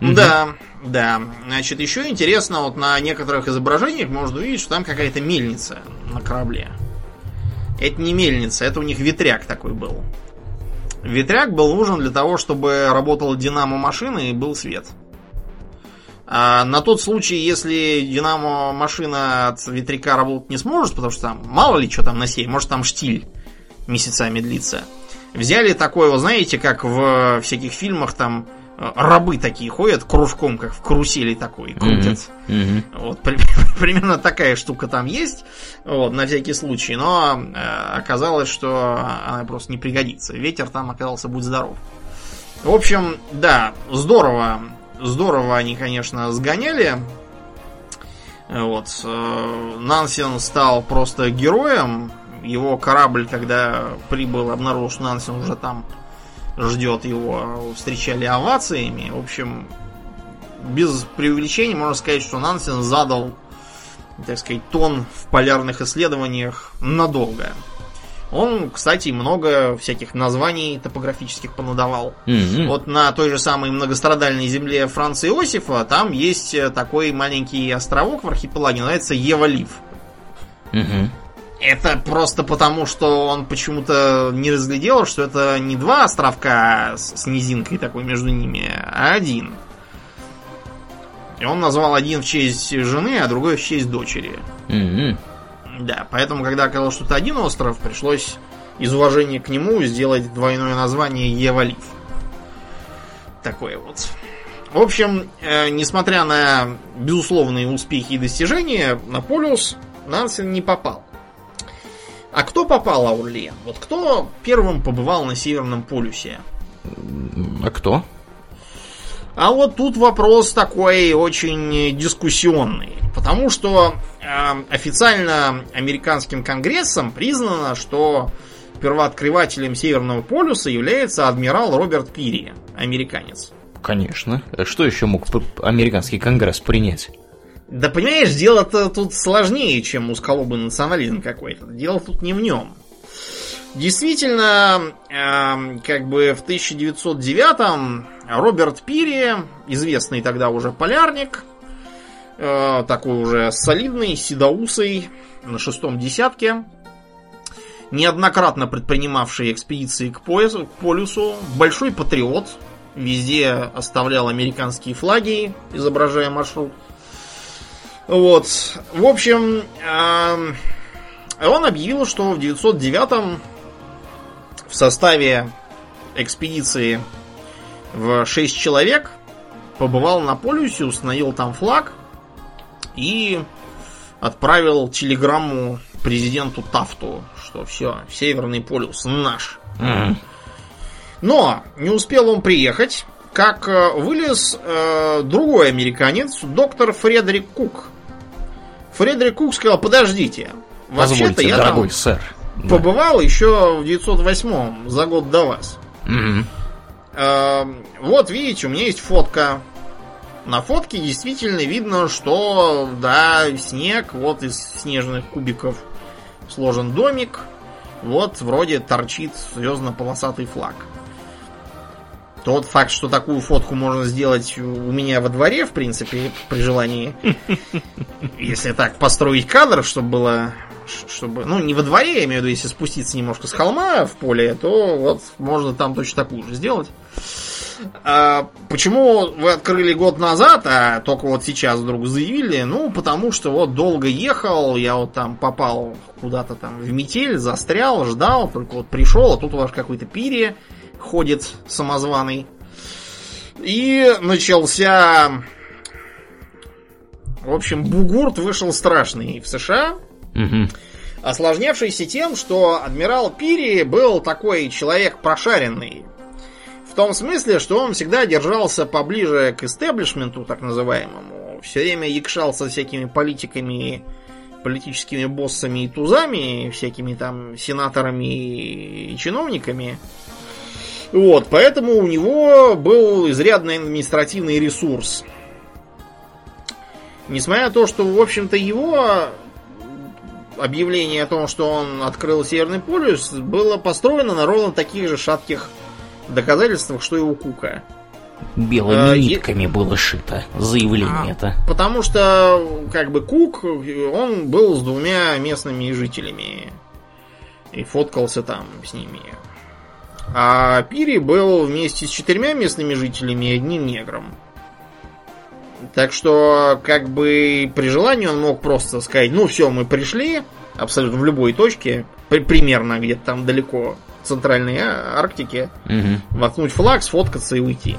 Да, да. Значит, еще интересно, вот на некоторых изображениях можно увидеть, что там какая-то мельница на корабле. Это не мельница, это у них ветряк такой был. Ветряк был нужен для того, чтобы работала динамо машины и был свет. А на тот случай, если динамо машина от ветряка работать не сможет, потому что там мало ли что там на сей, может там штиль месяцами длится. Взяли такое, вы знаете, как в всяких фильмах там рабы такие ходят кружком, как в карусели такой, крутят. Mm-hmm. Mm-hmm. Вот, при, примерно такая штука там есть, вот, на всякий случай, но э, оказалось, что она просто не пригодится. Ветер там оказался, будь здоров. В общем, да, здорово, здорово они, конечно, сгоняли. Вот, э, Нансен стал просто героем. Его корабль, когда прибыл, обнаружил, что Нансен уже там ждет его, встречали овациями. В общем, без преувеличения можно сказать, что Нансен задал, так сказать, тон в полярных исследованиях надолго. Он, кстати, много всяких названий топографических понадавал. Mm-hmm. Вот на той же самой многострадальной земле Франца Иосифа там есть такой маленький островок в архипелаге, называется Евалив. Mm-hmm. Это просто потому, что он почему-то не разглядел, что это не два островка с низинкой такой между ними, а один. И он назвал один в честь жены, а другой в честь дочери. Mm-hmm. Да, поэтому, когда оказалось, что это один остров, пришлось из уважения к нему сделать двойное название Евалив. Такое вот. В общем, э, несмотря на безусловные успехи и достижения, на полюс Нансен не попал. А кто попал, Аурлиен? Вот кто первым побывал на Северном полюсе? А кто? А вот тут вопрос такой очень дискуссионный. Потому что э, официально американским конгрессом признано, что первооткрывателем Северного полюса является адмирал Роберт Пири, американец. Конечно. А что еще мог американский конгресс принять? Да понимаешь, дело-то тут сложнее, чем узколобый национализм какой-то. Дело тут не в нем. Действительно, э, как бы в 1909-м Роберт Пири, известный тогда уже полярник, э, такой уже солидный, седоусый, на шестом десятке, неоднократно предпринимавший экспедиции к, поясу, к полюсу, большой патриот, везде оставлял американские флаги, изображая маршрут – вот. В общем, он объявил, что в 909 в составе экспедиции в 6 человек побывал на полюсе, установил там флаг и отправил телеграмму президенту Тафту, что все, Северный полюс наш. Мгм. Но не успел он приехать, как э, вылез э, другой американец, доктор Фредерик Кук. Фредерик Кук сказал, подождите, вообще-то я дорогой там сэр. Да. побывал еще в 908 за год до вас. Мгм. Э, вот видите, у меня есть фотка. На фотке действительно видно, что да, снег, вот из снежных кубиков сложен домик, вот вроде торчит звездно-полосатый флаг. Тот факт, что такую фотку можно сделать у меня во дворе, в принципе, при желании, если так построить кадр, чтобы было, чтобы, ну, не во дворе, я имею в виду, если спуститься немножко с холма в поле, то вот можно там точно такую же сделать. А почему вы открыли год назад, а только вот сейчас вдруг заявили? Ну, потому что вот долго ехал, я вот там попал куда-то там в метель, застрял, ждал, только вот пришел, а тут у вас какой-то пири ходит самозваный. И начался... В общем, бугурт вышел страшный в США, Мгм. осложнявшийся тем, что адмирал Пири был такой человек прошаренный. В том смысле, что он всегда держался поближе к истеблишменту, так называемому. Все время якшался всякими политиками, политическими боссами и тузами, всякими там сенаторами и чиновниками. Вот, поэтому у него был изрядный административный ресурс. Несмотря на то, что, в общем-то, его объявление о том, что он открыл Северный полюс, было построено на ровно таких же шатких доказательствах, что и у Кука. Белыми А, нитками было шито заявление это. Потому что, как бы, Кук, он был с двумя местными жителями. И фоткался там с ними. А Пири был вместе с четырьмя местными жителями и одним негром. Так что, как бы, при желании он мог просто сказать, ну все, мы пришли, абсолютно в любой точке, при- примерно где-то там далеко в центральной А- Арктике, Мгм. воткнуть флаг, сфоткаться и уйти.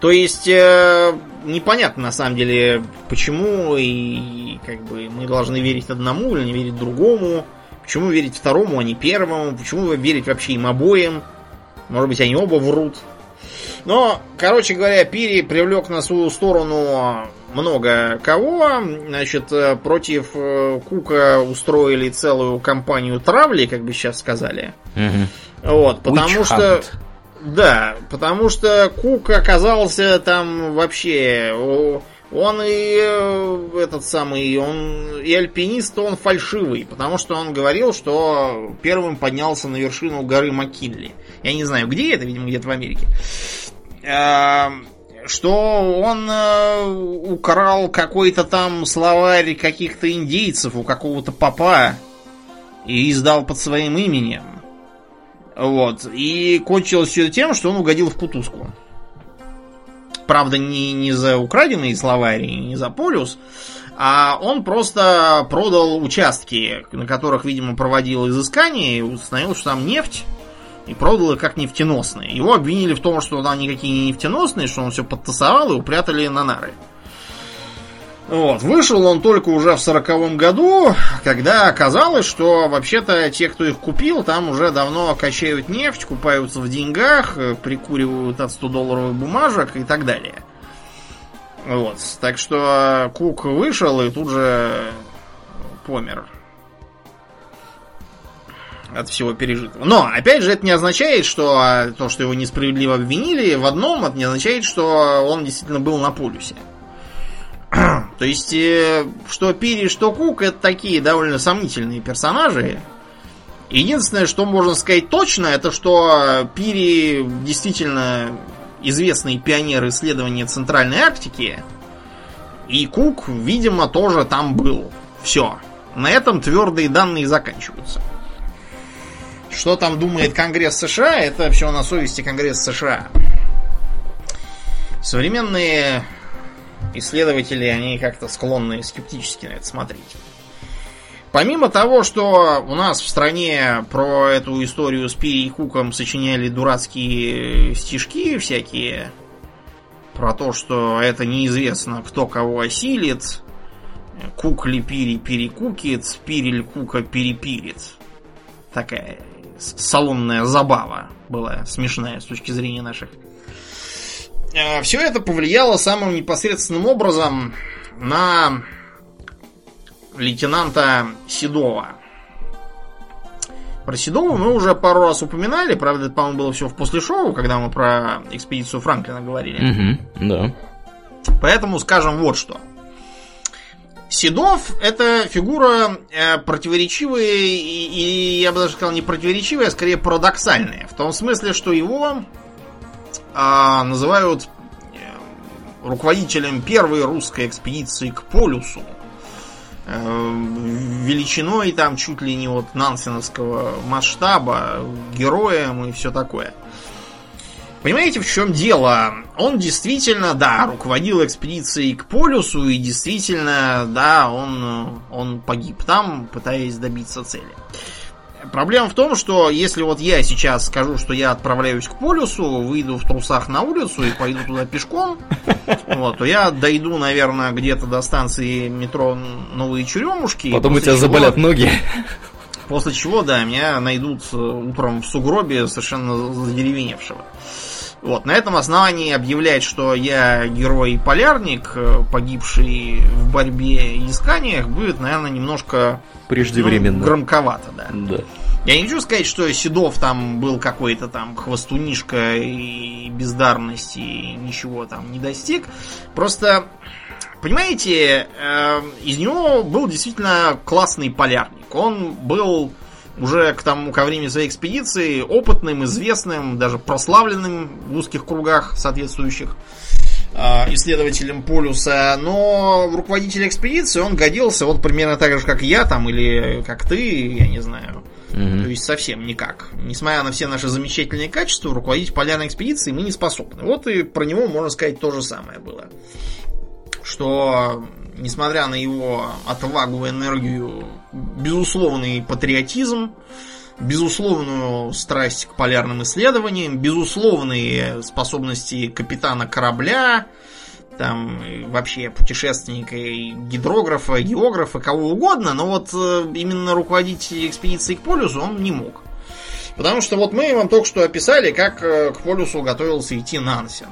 То есть э, непонятно на самом деле, почему и как бы мы должны верить одному или не верить другому. Почему верить второму, а не первому? Почему верить вообще им обоим? Может быть, они оба врут. Но, короче говоря, Пири привлек на свою сторону много кого. Значит, э, против э, Кука устроили целую кампанию травли, как бы сейчас сказали. Мгм. Вот, потому Witch что... hunt. Да, потому что Кук оказался там вообще... Он и э, этот самый, он и альпинист, он фальшивый, потому что он говорил, что первым поднялся на вершину горы Маккинли. Я не знаю, где это, видимо, где-то в Америке. А, Что он э, украл какой-то там словарь каких-то индейцев у какого-то папа и издал под своим именем. Вот. И кончилось все тем, что он угодил в кутузку. Правда, не, не за украденные словари, не за полюс, а он просто продал участки, на которых, видимо, проводил изыскание, и установил, что там нефть, и продал их как нефтеносные. Его обвинили в том, что там никакие не нефтеносные, что он все подтасовал и упрятали на нары. Вот. Вышел он только уже в сороковом году, когда оказалось, что вообще-то те, кто их купил, там уже давно качают нефть, купаются в деньгах, э, прикуривают от 100-долларовых бумажек и так далее. Вот. Так что Кук вышел и тут же помер. От всего пережитого. Но, опять же, это не означает, что а, то, что его несправедливо обвинили в одном, это не означает, что он действительно был на полюсе. То есть, э, что Пири, что Кук, это такие довольно сомнительные персонажи. Единственное, что можно сказать точно, это что Пири действительно известный пионер исследования Центральной Арктики. И Кук, видимо, тоже там был. Все. На этом твердые данные заканчиваются. Что там думает Конгресс США, это все на совести Конгресса США. Современные исследователи, они как-то склонны скептически на это смотреть. Помимо того, что у нас в стране про эту историю с Пири и Куком сочиняли дурацкие стишки всякие, про то, что это неизвестно, кто кого осилит, Кук ли Пири перекукит, Пириль Кука перепирит. Такая салонная забава была смешная с точки зрения наших. А, Все это повлияло самым непосредственным образом на лейтенанта Седова. Про Седова мы уже пару раз упоминали, правда, это, по-моему, было все в после шоу, когда мы про экспедицию Франклина говорили. Угу, да. Поэтому скажем вот что. Седов это фигура э, противоречивая и, и я бы даже сказал не противоречивая, а скорее парадоксальная. В том смысле, что его э, называют э, руководителем первой русской экспедиции к полюсу. Э, величиной там чуть ли не вот нансеновского масштаба, героем и все такое. Понимаете, в чем дело? Он действительно, да, руководил экспедицией к полюсу, и действительно, да, он, он погиб там, пытаясь добиться цели. Проблема в том, что если вот я сейчас скажу, что я отправляюсь к полюсу, выйду в трусах на улицу и пойду туда пешком, вот, то я дойду, наверное, где-то до станции метро Новые Черемушки. Потом у тебя чего, заболят ноги. После чего, да, меня найдут утром в сугробе совершенно задеревеневшего. Вот, на этом основании объявлять, что я герой-полярник, э, погибший в борьбе и исканиях, будет, наверное, немножко преждевременно. Ну, громковато, да. Да. Я не хочу сказать, что Седов там был какой-то там хвостунишка и бездарности, и ничего там не достиг. Просто, понимаете, э, из него был действительно классный полярник. Он был уже к тому, ко времени своей экспедиции опытным, известным, даже прославленным в узких кругах соответствующих э, исследователем полюса, но руководитель экспедиции он годился вот примерно так же, как я там, или как ты, я не знаю. Мгм. То есть совсем никак. Несмотря на все наши замечательные качества, руководить полярной экспедицией мы не способны. Вот и про него можно сказать то же самое было. Что, несмотря на его отвагу, энергию, безусловный патриотизм, безусловную страсть к полярным исследованиям, безусловные способности капитана корабля, там и вообще путешественника, и гидрографа, и географа, кого угодно, но вот э, именно руководить экспедицией к полюсу он не мог. Потому что вот мы вам только что описали, как э, к полюсу готовился идти Нансен.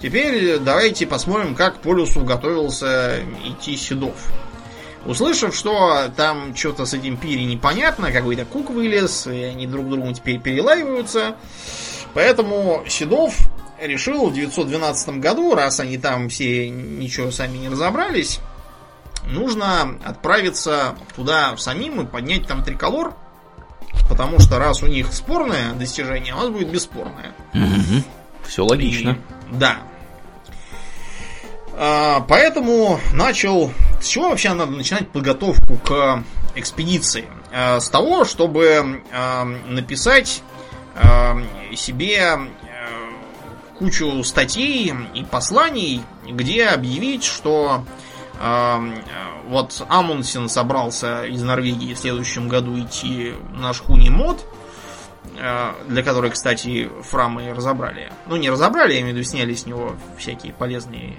Теперь давайте посмотрим, как полюсу готовился идти Седов. Услышав, что там что-то с этим пири непонятно, какой-то кук вылез, и они друг другу теперь перелаиваются, поэтому Седов решил в 912 году, раз они там все ничего сами не разобрались, нужно отправиться туда самим и поднять там триколор, потому что раз у них спорное достижение, у нас будет бесспорное. Все логично. И- да. А, поэтому начал... С чего вообще надо начинать подготовку к экспедиции? А, с того, чтобы а, написать себе кучу статей и посланий, где объявить, что вот Амундсен собрался из Норвегии в следующем году идти на шхуне мод, для которой, кстати, фрамы разобрали. Ну, не разобрали, я имею в виду, сняли с него всякие полезные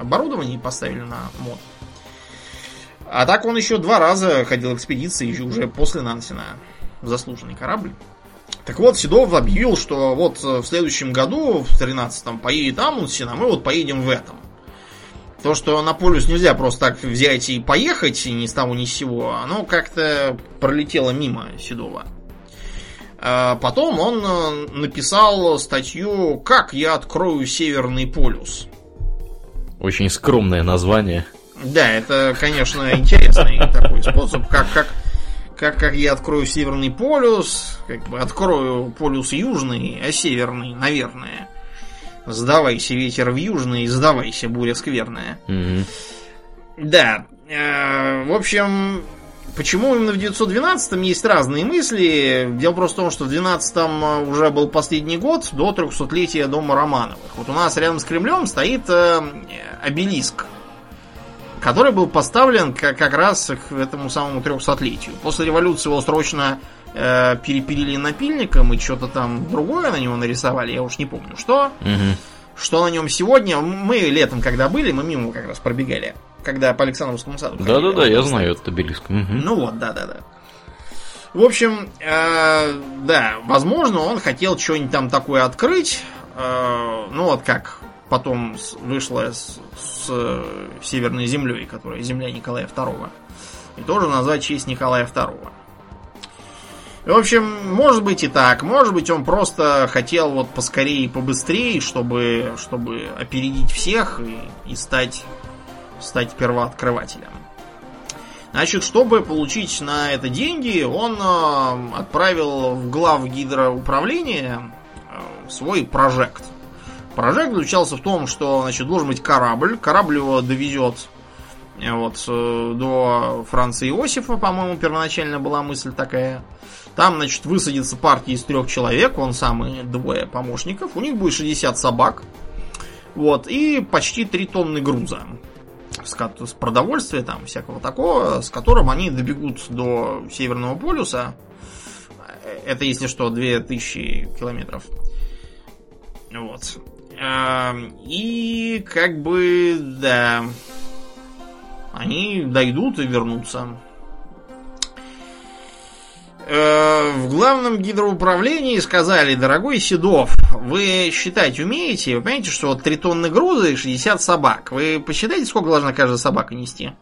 оборудования и поставили на мод. А так он еще два раза ходил в экспедиции, уже после Нансена. Заслуженный корабль. Так вот, Седов объявил, что вот э, в следующем году, в 13-м, поедет Амундсен, а мы вот поедем в этом. То, что на полюс нельзя просто так взять и поехать, ни с того ни с сего, оно как-то пролетело мимо Седова. А Потом он э, написал статью «Как я открою Северный полюс». Очень скромное название. Да, это, конечно, интересный такой способ, как, как, как, как я открою Северный полюс, как бы открою полюс Южный, а Северный, наверное. Сдавайся, ветер в Южный, сдавайся, буря скверная. Мгм. Да, э, в общем, почему именно в 912-м есть разные мысли. Дело просто в том, что в 12-м уже был последний год до 300-летия дома Романовых. Вот у нас рядом с Кремлем стоит э, обелиск. который был поставлен как, как раз к этому самому 300-летию. После революции его срочно э, перепилили напильником и что-то там другое на него нарисовали, я уж не помню что. Мгм. Что на нем сегодня? Мы летом, когда были, мы мимо как раз пробегали. Когда по Александровскому саду. Да-да-да, я знаю этот обелиск. Мгм. ну вот, да, да, да. В общем, э, да, возможно, он хотел что-нибудь там такое открыть. э, ну вот как потом вышло с, с, э, Северной землей, которая земля Николая II. И тоже назвать честь Николая II. В общем, может быть и так. Может быть, он просто хотел вот поскорее и побыстрее, чтобы, чтобы опередить всех и, и стать, стать первооткрывателем. Значит, чтобы получить на это деньги, он э, отправил в глав гидроуправления э, свой прожект. Прожект заключался в том, что значит, должен быть корабль. Корабль его довезет э, вот, э, до Франца Иосифа, по-моему, первоначально была мысль такая. Там, значит, высадится партия из трех человек, он сам и двое помощников. У них будет 60 собак. Вот, и почти 3 тонны груза с, с продовольствия, там, всякого такого, с которым они добегут до Северного полюса. Это, если что, 2000 километров. Вот. Эм, И как бы, да, они дойдут и вернутся. Э, В главном гидроуправлении сказали, дорогой Седов, вы считать умеете? Вы понимаете, что вот 3 тонны груза и 60 собак. Вы посчитайте, сколько должна каждая собака нести?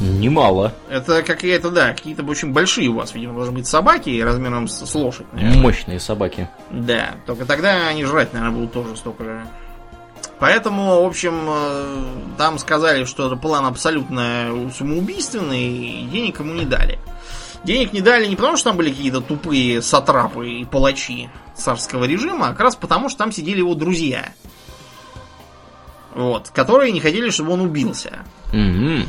Немало. Это какие-то, да, какие-то очень большие у вас, видимо, должны быть собаки размером с, с лошадь. наверное. Мощные собаки. Да, только тогда они жрать, наверное, будут тоже столько же. Поэтому, в общем, э, там сказали, что план абсолютно самоубийственный, и денег ему не дали. Денег не дали не потому, что там были какие-то тупые сатрапы и палачи царского режима, а как раз потому, что там сидели его друзья. Вот, которые не хотели, чтобы он убился. Мгм.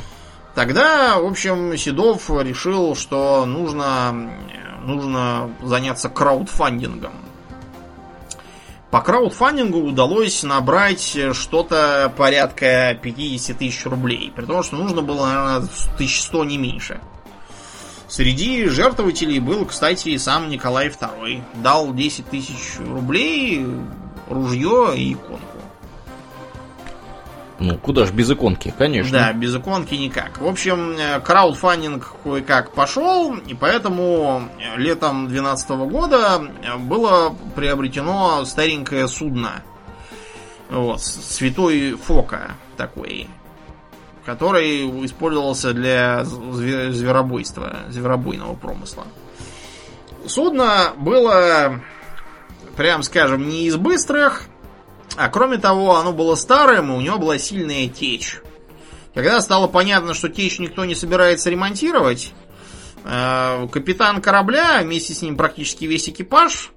Тогда, в общем, Седов решил, что нужно, нужно заняться краудфандингом. По краудфандингу удалось набрать что-то порядка 50 тысяч рублей. При том, что нужно было, наверное, 1100 не меньше. Среди жертвователей был, кстати, и сам Николай II. Дал 10 тысяч рублей, ружье и иконку. Ну, куда ж без иконки, конечно. Да, без иконки никак. В общем, э, краудфандинг кое-как пошел, и поэтому э, летом 2012 года э, было приобретено старенькое судно. Вот, святой Фока такой, который использовался для зве- зверобойства, зверобойного промысла. Судно было, прям скажем, не из быстрых, а кроме того, оно было старым, и у него была сильная течь. Когда стало понятно, что течь никто не собирается ремонтировать, э, капитан корабля, вместе с ним практически весь экипаж,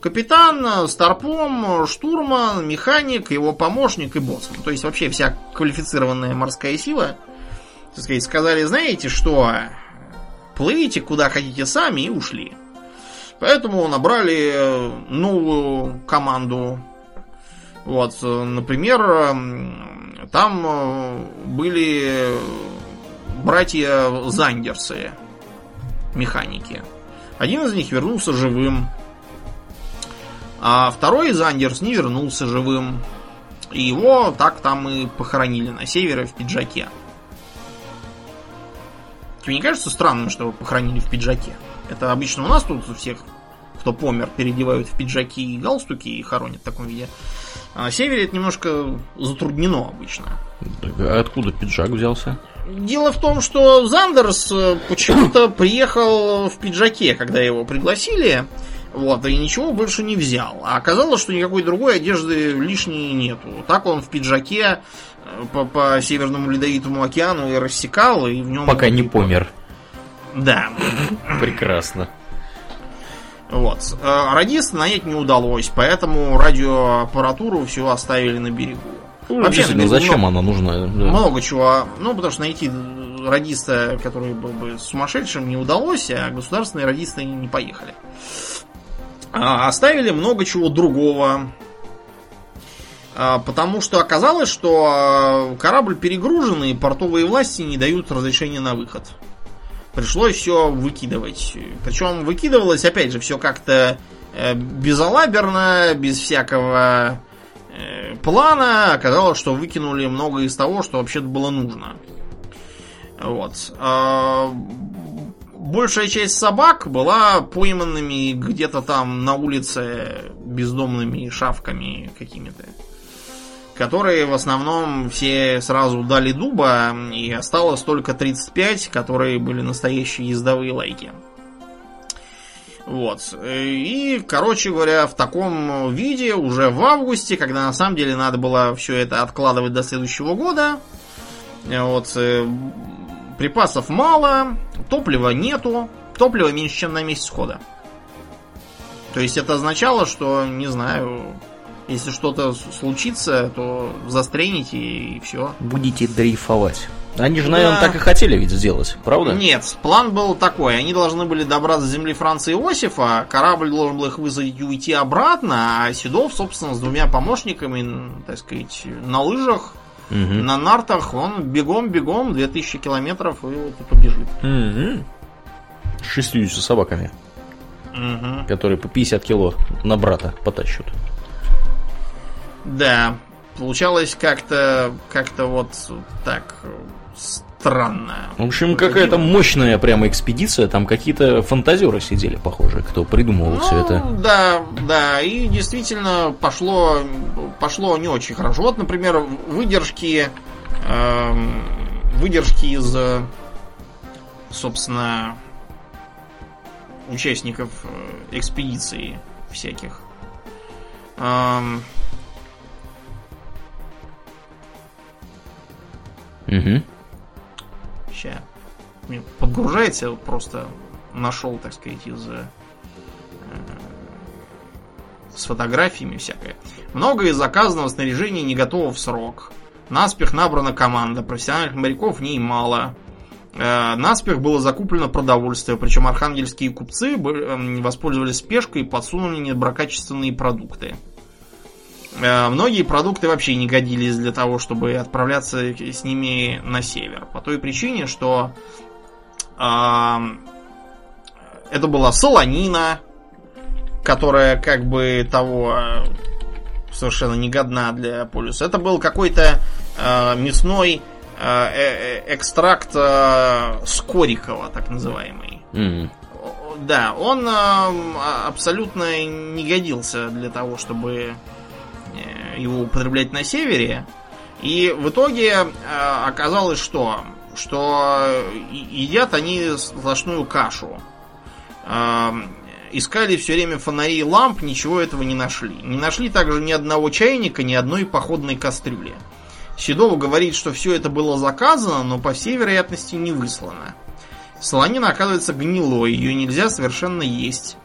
капитан, э, старпом, штурман, механик, его помощник и боцман. То есть вообще вся квалифицированная морская сила, так сказать, сказали, знаете что, плывите куда хотите сами и ушли. Поэтому набрали э, новую команду вот, э, например, м, там э, были братья Зандерсы, механики. Один из них вернулся живым, а второй Зандерс не вернулся живым. И его так там и похоронили на севере в пиджаке. Тебе не кажется странным, что его похоронили в пиджаке? Это обычно у нас тут всех, кто помер, переодевают в пиджаки и галстуки и хоронят в таком виде. А на севере это немножко затруднено обычно. Так, а откуда пиджак взялся? Дело в том, что Зандерс э, почему-то приехал в пиджаке, когда его пригласили. Вот, и ничего больше не взял. А оказалось, что никакой другой одежды лишней нету. Так он в пиджаке э, по, по Северному Ледовитому океану и рассекал, и в нем... Пока не помер. Да. Прекрасно. Вот. Э, Радиста нанять не удалось, поэтому радиоаппаратуру все оставили на берегу. Ну, Вообще, берегу зачем много- она нужна? Да. Много чего. Ну, потому что найти радиста, который был бы сумасшедшим, не удалось, а государственные радисты не поехали. А, оставили много чего другого. А, потому что оказалось, что корабль перегружен, и портовые власти не дают разрешения на выход. Пришлось все выкидывать. Причем выкидывалось, опять же, все как-то э, безалаберно, без всякого э, плана. Оказалось, что выкинули много из того, что вообще-то было нужно. Вот. Большая часть собак была пойманными где-то там на улице бездомными шавками какими-то. Которые в основном все сразу дали дуба, и осталось только 35, которые были настоящие ездовые лайки. Вот. И, короче говоря, в таком виде уже в августе, когда на самом деле надо было все это откладывать до следующего года, вот, э, припасов мало, топлива нету, топлива меньше, чем на месяц хода. То есть это означало, что, не знаю, если что-то случится, то застряните и все. Будете дрейфовать. Они же, да. наверное, так и хотели ведь сделать, правда? Нет, план был такой. Они должны были добраться до земли Франции Иосифа, корабль должен был их высадить и уйти обратно, а Седов, собственно, с двумя помощниками, так сказать, на лыжах Угу. На нартах он бегом-бегом 2000 километров и вот побежит. Угу. С 60 собаками. Угу. Которые по 50 кило на брата потащут. Да, получалось как-то как-то вот так странно. В общем, какая-то мощная прямо экспедиция, там какие-то фантазеры сидели, похоже, кто придумывал ну, все это. Да, да, и действительно пошло, пошло не очень хорошо. Вот, например, выдержки, э, выдержки из, собственно, участников э, экспедиции всяких. Эм, Угу. Сейчас. Подгружается, просто нашел, так сказать, из э, с фотографиями всякое. Много из заказанного снаряжения не готово в срок. Наспех набрана команда, профессиональных моряков не мало. Э, наспех было закуплено продовольствие, причем архангельские купцы э, воспользовались спешкой и подсунули недоброкачественные продукты. Э, многие продукты вообще не годились для того, чтобы отправляться с ними на север. По той причине, что э, это была солонина, которая как бы того э, совершенно не годна для полюса. Это был какой-то э, мясной э, экстракт э, Скорикова, так называемый. Mm. Да, он э, абсолютно не годился для того, чтобы его употреблять на севере. И в итоге э, оказалось, что, что едят они сплошную кашу. Э, искали все время фонари и ламп, ничего этого не нашли. Не нашли также ни одного чайника, ни одной походной кастрюли. Седова говорит, что все это было заказано, но по всей вероятности не выслано. Солонина оказывается гнилой, ее нельзя совершенно есть.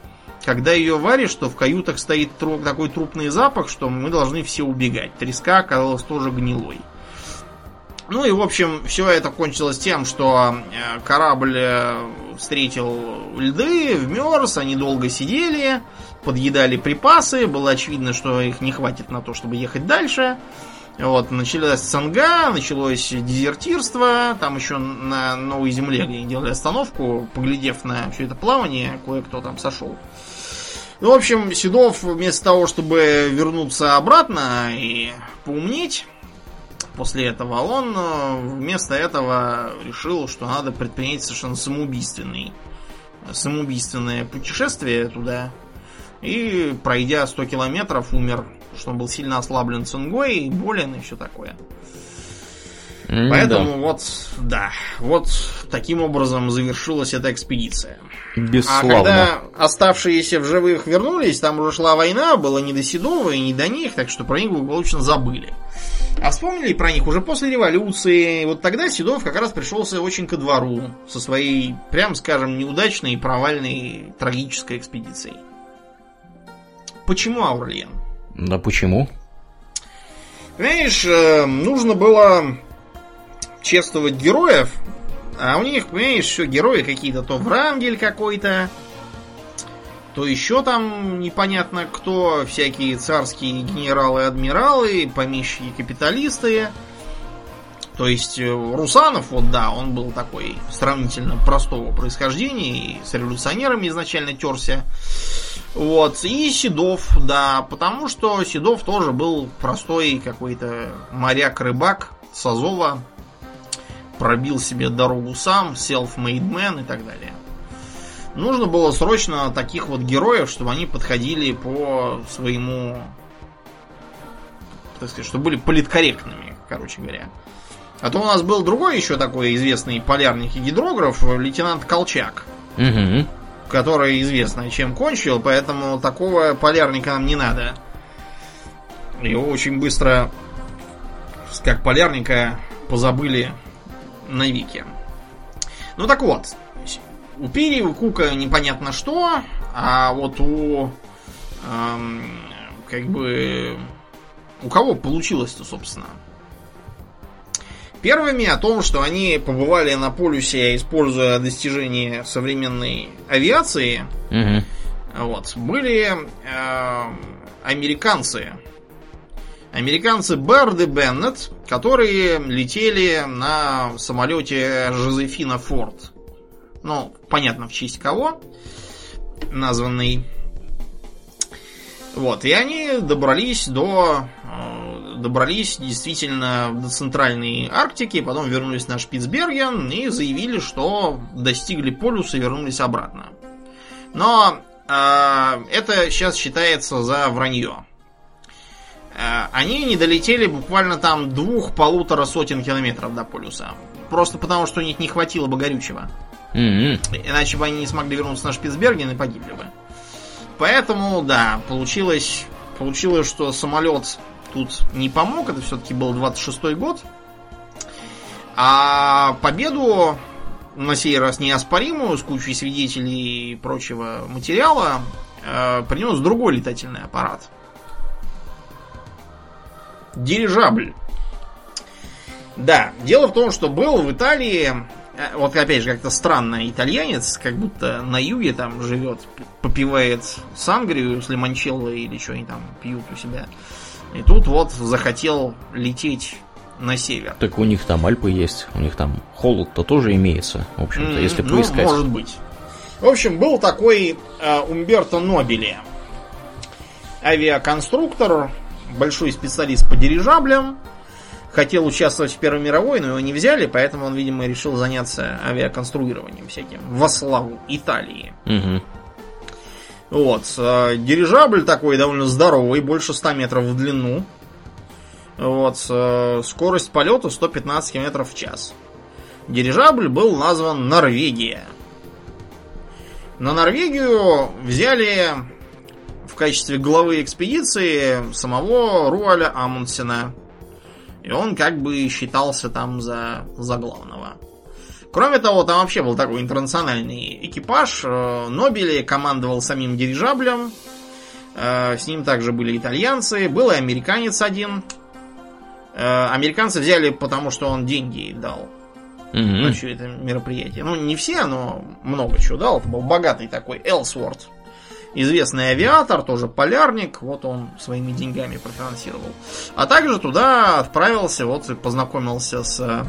Когда ее варишь, то в каютах стоит такой трупный запах, что мы должны все убегать. Треска оказалась тоже гнилой. Ну и, в общем, все это кончилось тем, что э, корабль э, встретил льды, вмерз, они долго сидели, подъедали припасы, было очевидно, что их не хватит на то, чтобы ехать дальше. Вот, началась цанга, началось дезертирство, там еще на Новой Земле, где они делали остановку, поглядев на все это плавание, кое-кто там сошел. Ну, в общем, Седов вместо того, чтобы вернуться обратно и поумнеть после этого, он э, вместо этого решил, что надо предпринять совершенно самоубийственный самоубийственное путешествие туда. И, пройдя 100 километров, умер, что он был сильно ослаблен цингой, болен и все такое. Mm, Поэтому да. вот, да, вот таким образом завершилась эта экспедиция. Бесславно. А когда оставшиеся в живых вернулись, там уже шла война, было не до Седова и не до них, так что про них благополучно забыли. А вспомнили про них уже после революции. Вот тогда Седов как раз пришелся очень ко двору со своей, прям скажем, неудачной, провальной, трагической экспедицией. Почему Аурлиен? Да почему? Понимаешь, э, нужно было чествовать героев, а у них, понимаешь, все герои какие-то, то Врангель какой-то, то еще там непонятно кто, всякие царские генералы, адмиралы, помещики, капиталисты. То есть э, Русанов, вот да, он был такой сравнительно простого происхождения и с революционерами изначально терся. Вот, и Седов, да, потому что Седов тоже был простой какой-то моряк-рыбак с Азова, пробил себе дорогу сам, self-made man и так далее. Нужно было срочно таких вот героев, чтобы они подходили по своему, так сказать, чтобы были политкорректными, короче говоря. А то у нас был другой еще такой известный полярник и гидрограф, лейтенант Колчак. Угу. Который известно чем кончил, поэтому такого полярника нам не надо. Его очень быстро, как полярника, позабыли на Вике. Ну так вот, у Пири, у Кука непонятно что, а вот у эм, как бы у кого получилось-то, собственно? Первыми о том, что они побывали на полюсе, используя достижения современной авиации, Угу. вот, были э, американцы. Американцы Берд и Беннет, которые летели на самолете Жозефина Форд. Ну, понятно, в честь кого названный. Вот, и они добрались до... э, Добрались действительно до центральной Арктики, потом вернулись на Шпицберген и заявили, что достигли полюса и вернулись обратно. Но э, это сейчас считается за вранье. Э, они не долетели буквально там двух-полутора сотен километров до полюса. Просто потому, что у них не хватило бы горючего. Мгм. Иначе бы они не смогли вернуться на Шпицберген и погибли бы. Поэтому, да, получилось, получилось, что самолет тут не помог. Это все-таки был 26-й год. А победу на сей раз неоспоримую, с кучей свидетелей и прочего материала, э, принес другой летательный аппарат. Дирижабль. Да, дело в том, что был в Италии, э, вот опять же, как-то странно, итальянец, как будто на юге там живет, попивает сангрию с лимончелло или что они там пьют у себя. И тут вот захотел лететь на север. Так у них там Альпы есть, у них там холод-то тоже имеется, в общем-то, если ну, поискать. может быть. В общем, был такой э, Умберто Нобели. Авиаконструктор, большой специалист по дирижаблям. Хотел участвовать в Первой мировой, но его не взяли, поэтому он, видимо, решил заняться авиаконструированием всяким. Во славу Италии. Мгм. Вот. э, Дирижабль такой довольно здоровый, больше 100 метров в длину. Вот. э, Скорость полета 115 км в час. Дирижабль был назван Норвегия. На Норвегию взяли в качестве главы экспедиции самого Руаля Амундсена. И он как бы считался там за, за главного. Кроме того, там вообще был такой интернациональный экипаж. Э, Нобели командовал самим дирижаблем. Э, С ним также были итальянцы. Был и американец один. Э, Американцы взяли, потому что он деньги дал Мгм. на все это мероприятие. Ну, не все, но много чего дал. Это был богатый такой Элсворт. Известный авиатор, тоже полярник. Вот он своими деньгами профинансировал. А также туда отправился, вот и познакомился с э,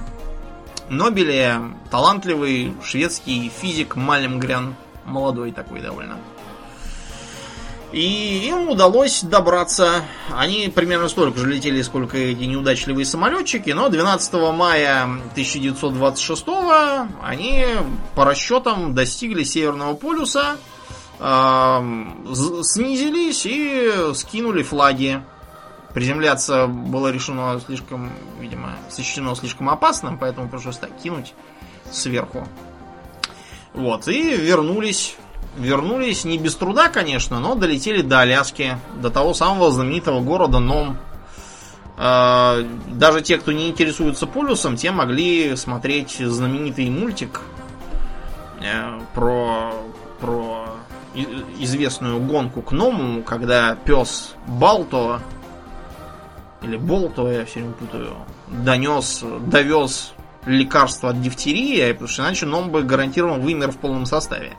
Нобеле, талантливый шведский физик Малемгрен. Молодой такой довольно. И им удалось добраться. Они примерно столько же летели, сколько эти неудачливые самолетчики, но 12 мая 1926 они по расчетам достигли Северного полюса, снизились и скинули флаги. Приземляться было решено слишком, видимо, сочтено слишком опасным, поэтому пришлось так кинуть сверху. Вот, и вернулись Вернулись не без труда, конечно, но долетели до Аляски, до того самого знаменитого города Ном. Э, Даже те, кто не интересуется полюсом, те могли смотреть знаменитый мультик э, про, про известную гонку к Ному, когда пес Балто или Болто, я все время путаю, донес, довез лекарство от дифтерии, потому что иначе Ном бы гарантированно вымер в полном составе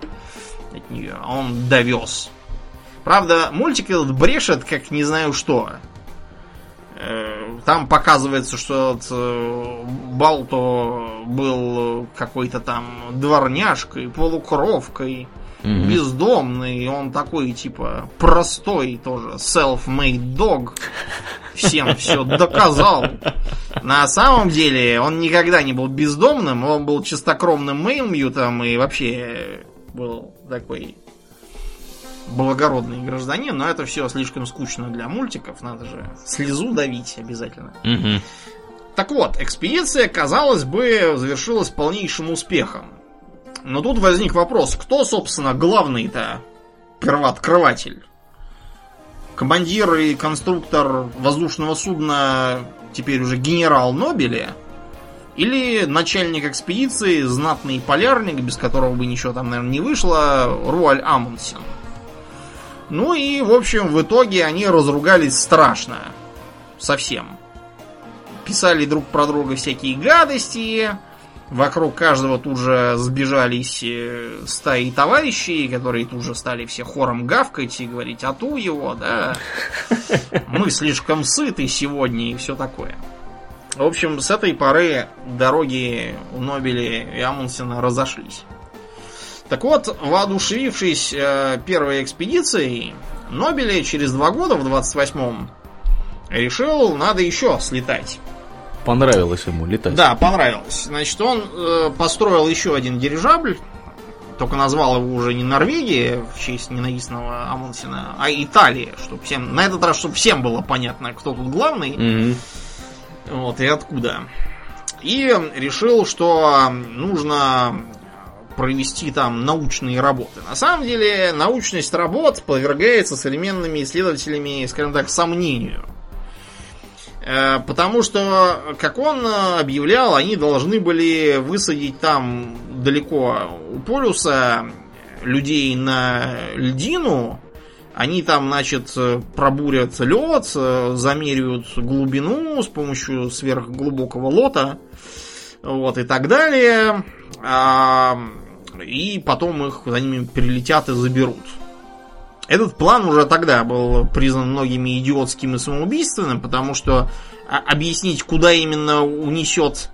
от нее. А он довез. Правда, мультик этот брешет, как не знаю что. Э, там показывается, что э, Балто был какой-то там дворняжкой, полукровкой, Мгм. бездомный, он такой, типа, простой тоже, self-made dog, всем все доказал. На самом деле, он никогда не был бездомным, он был чистокровным мейнмьютом и вообще был такой благородный гражданин, но это все слишком скучно для мультиков, надо же слезу давить обязательно. Мгм. Так вот, экспедиция, казалось бы, завершилась полнейшим успехом. Но тут возник вопрос, кто, собственно, главный-то первооткрыватель? Командир и конструктор воздушного судна теперь уже генерал Нобеля? Или начальник экспедиции, знатный полярник, без которого бы ничего там, наверное, не вышло, Руаль Амундсен? Ну и, в общем, в итоге они разругались страшно. Совсем писали друг про друга всякие гадости. Вокруг каждого тут же сбежались э, стаи товарищей, которые тут же стали все хором гавкать и говорить, а ту его, да, мы слишком сыты сегодня и все такое. В общем, с этой поры дороги у Нобеля и Амундсена разошлись. Так вот, воодушевившись э, первой экспедицией, Нобеля через два года, в 28-м, решил, надо еще слетать. Понравилось ему летать. Да, понравилось. Значит, он э, построил еще один дирижабль, только назвал его уже не Норвегия в честь ненавистного Амундсена, а Италия, чтобы всем, на этот раз, чтобы всем было понятно, кто тут главный, Мгм. вот, и откуда. И решил, что нужно провести там научные работы. На самом деле, научность работ подвергается современными исследователями, скажем так, сомнению. Э, Потому что, как он э, объявлял, они должны были высадить там далеко у полюса людей на льдину. Они там, значит, пробурят лед, э, замеряют глубину с помощью сверхглубокого лота, вот, и так далее. А, И потом их за ними прилетят и заберут. Этот план уже тогда был признан многими идиотским и самоубийственным, потому что а, объяснить, куда именно унесет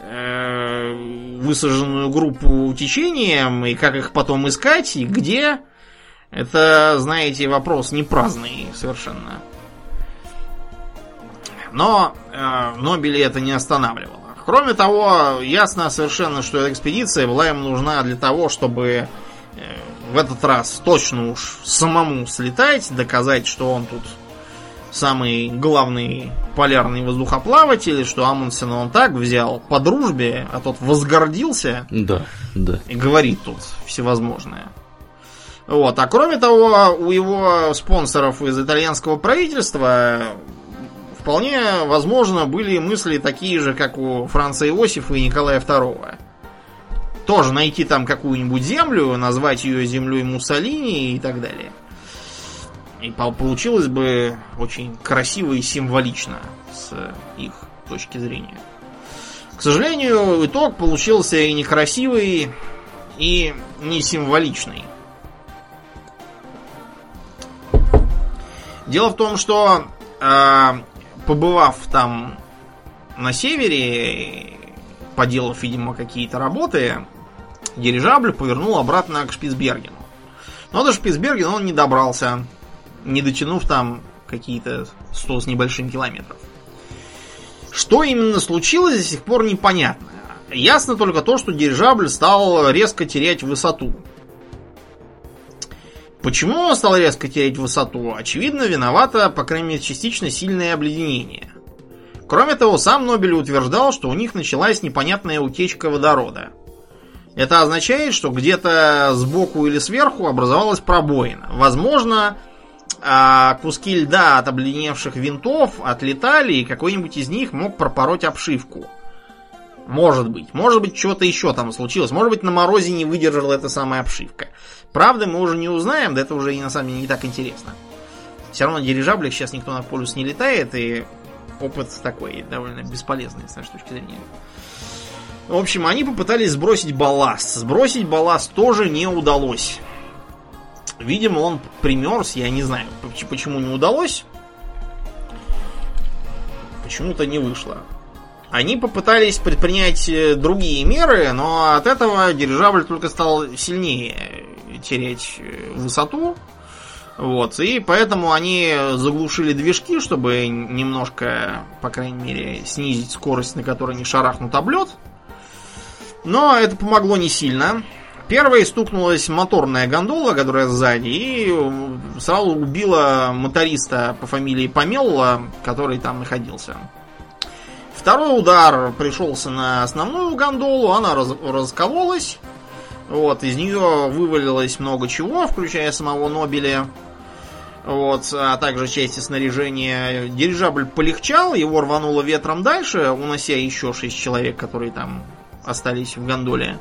э, высаженную группу течением, и как их потом искать, и где, это, знаете, вопрос не праздный совершенно. Но э, Нобеля это не останавливало. Кроме того, ясно совершенно, что эта экспедиция была им нужна для того, чтобы э, в этот раз точно уж самому слетать, доказать, что он тут самый главный полярный воздухоплаватель, что Амундсена он так взял по дружбе, а тот возгордился Да, да. и говорит тут всевозможное. Вот. А кроме того, у его спонсоров из итальянского правительства вполне возможно были мысли такие же, как у Франца Иосифа и Николая II. Тоже найти там какую-нибудь землю, назвать ее землей Муссолини и так далее. И по- получилось бы очень красиво и символично с их точки зрения. К сожалению, итог получился и некрасивый, и не символичный. Дело в том, что э, побывав там на севере, поделав, видимо, какие-то работы, дирижабль повернул обратно к Шпицбергену. Но до Шпицбергена он не добрался, не дотянув там какие-то 100 с небольшим километров. Что именно случилось, до сих пор непонятно. Ясно только то, что дирижабль стал резко терять высоту. Почему он стал резко терять высоту? Очевидно, виновато, по крайней мере, частично сильное обледенение. Кроме того, сам Нобель утверждал, что у них началась непонятная утечка водорода. Это означает, что где-то сбоку или сверху образовалась пробоина. Возможно, а, куски льда от обледеневших винтов отлетали, и какой-нибудь из них мог пропороть обшивку. Может быть. Может быть, что-то еще там случилось. Может быть, на морозе не выдержала эта самая обшивка. Правда, мы уже не узнаем, да это уже и на самом деле не так интересно. Все равно на дирижаблях сейчас никто на полюс не летает, и опыт такой довольно бесполезный с нашей точки зрения. В общем, они попытались сбросить балласт. Сбросить балласт тоже не удалось. Видимо, он примерз, я не знаю, почему не удалось. Почему-то не вышло. Они попытались предпринять э, другие меры, но от этого дирижабль только стал сильнее терять э, высоту. Вот, и поэтому они заглушили движки, чтобы немножко, по крайней мере, снизить скорость, на которой не шарахнут облет. Но это помогло не сильно. Первой стукнулась моторная гондола, которая сзади, и сразу убила моториста по фамилии Помелла, который там находился. Второй удар пришелся на основную гондолу, она раз, раскололась. Вот, из нее вывалилось много чего, включая самого Нобеля. Вот, а также части снаряжения. Дирижабль полегчал, его рвануло ветром дальше, унося еще шесть человек, которые там остались в гондоле.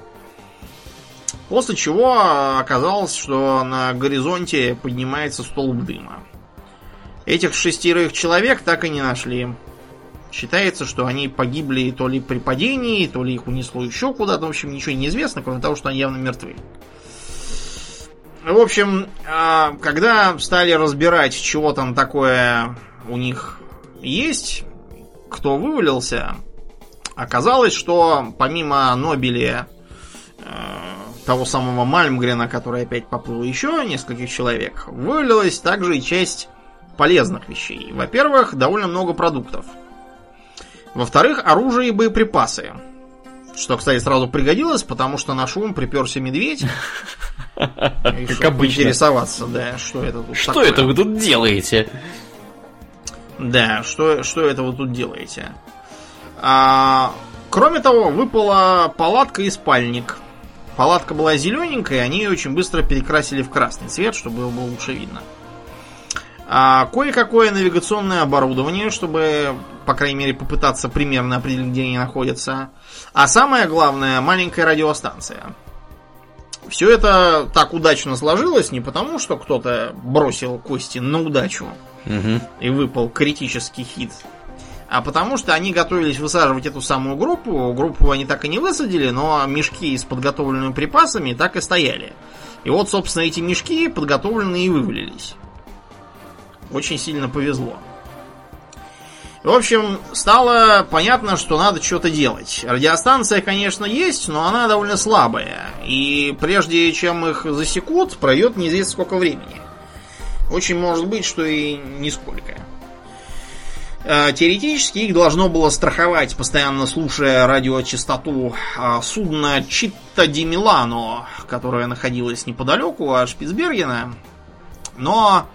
После чего оказалось, что на горизонте поднимается столб дыма. Этих шестерых человек так и не нашли. Считается, что они погибли то ли при падении, то ли их унесло еще куда-то. В общем, ничего не известно, кроме того, что они явно мертвы. В общем, а, когда стали разбирать, чего там такое у них есть, кто вывалился, оказалось, что помимо Нобеля э, того самого Мальмгрена, который опять поплыл еще нескольких человек, вывалилась также и часть полезных вещей. Во-первых, довольно много продуктов. Во-вторых, оружие и боеприпасы. Что, кстати, сразу пригодилось, потому что на шум приперся медведь. Как обычно. Интересоваться, да, что это тут Что это вы тут делаете? Да, что, что это вы тут делаете? А, кроме того, выпала палатка и спальник. Палатка была зелененькая, они ее очень быстро перекрасили в красный цвет, чтобы его было лучше видно. А, кое-какое навигационное оборудование, чтобы, по крайней мере, попытаться примерно определить, где они находятся. А самое главное, маленькая радиостанция. Все это так удачно сложилось не потому, что кто-то бросил кости на удачу угу. и выпал критический хит, а потому что они готовились высаживать эту самую группу. Группу они так и не высадили, но мешки с подготовленными припасами так и стояли. И вот, собственно, эти мешки подготовленные и вывалились. Очень сильно повезло. В общем, стало понятно, что надо что-то делать. Радиостанция, конечно, есть, но она довольно слабая. И прежде чем их засекут, пройдет неизвестно сколько времени. Очень может быть, что и нисколько. Э, теоретически их должно было страховать, постоянно слушая радиочастоту э, судна Читта Ди Милано, которое находилось неподалеку от Шпицбергена. Но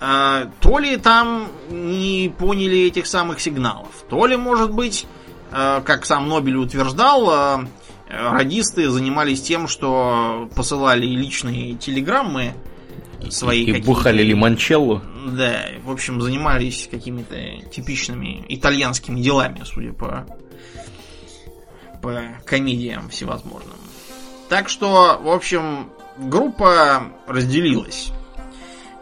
э, то ли там не поняли этих самых сигналов, то ли, может быть, как сам Нобель утверждал, радисты занимались тем, что посылали личные телеграммы свои и бухали лимончелло. Да, в общем, занимались какими-то типичными итальянскими делами, судя по, по комедиям всевозможным. Так что, в общем, группа разделилась.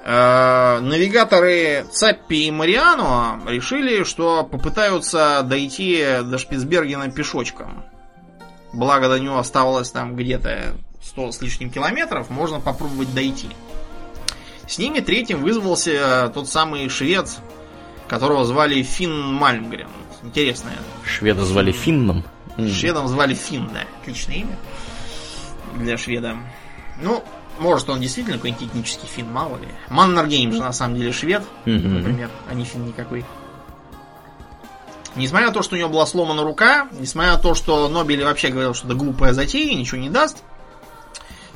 Э, навигаторы Цаппи и Мариано решили, что попытаются дойти до Шпицбергена пешочком. Благо до него оставалось там где-то 100 с лишним километров, можно попробовать дойти. С ними третьим вызвался э, тот самый швед, которого звали Финн Мальмгрен. Интересное. Шведа звали Финном? Шведом звали Финн, да. Отличное имя для шведа. Ну, может, он действительно какой-нибудь этнический фин, мало ли. Маннергейм же на самом деле швед, например, а не фин никакой. Несмотря на то, что у него была сломана рука, несмотря на то, что Нобель вообще говорил, что это глупая затея, ничего не даст,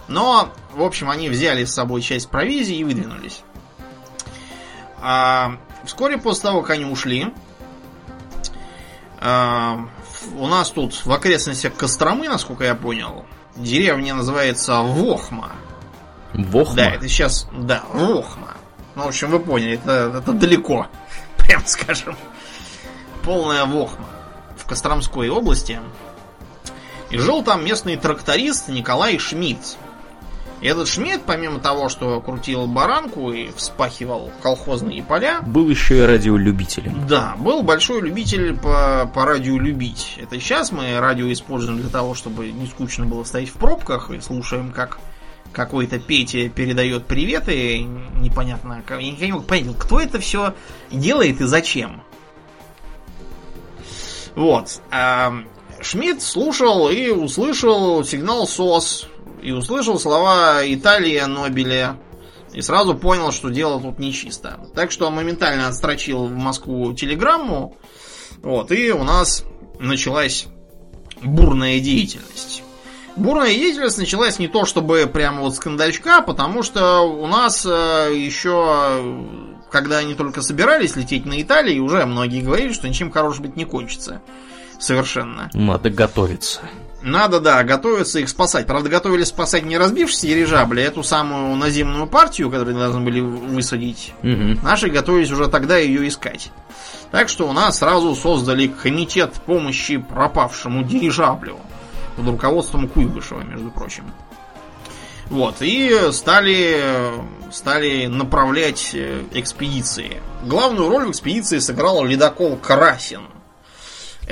но, в общем, они взяли с собой часть провизии и выдвинулись. А, вскоре после того, как они ушли, а, у нас тут в окрестностях Костромы, насколько я понял, деревня называется Вохма. Вохма? Да, это сейчас, да, Вохма. Ну, в общем, вы поняли, это, это далеко, прям скажем. Полная Вохма в Костромской области. И жил там местный тракторист Николай Шмидт. Этот Шмидт, помимо того, что крутил баранку и вспахивал колхозные поля, Был еще и радиолюбителем. да, был большой любитель по, по радио любить. Это сейчас мы радио используем для того, чтобы не скучно было стоять в пробках и слушаем, как какой-то Петя передает приветы, непонятно, я никогда не мог понять, кто это все делает и зачем. Вот. А Шмидт слушал и услышал сигнал СОС, и услышал слова Италия Нобеля, и сразу понял, что дело тут нечисто. Так что он моментально отстрочил в Москву телеграмму, вот, и у нас началась бурная деятельность. Бурная деятельность началась не то чтобы прямо вот скандальчка, потому что у нас э, еще, когда они только собирались лететь на Италию, уже многие говорили, что ничем хорошим быть не кончится. Совершенно. Надо готовиться. Надо, да, готовиться их спасать. Правда, готовили спасать не разбившиеся дирижабли, а эту самую наземную партию, которую должны были высадить. Угу. Наши готовились уже тогда ее искать. Так что у нас сразу создали комитет помощи пропавшему дирижаблю под руководством Куйбышева, между прочим. Вот, и стали, стали направлять э, экспедиции. Главную роль в экспедиции сыграл ледокол Красин.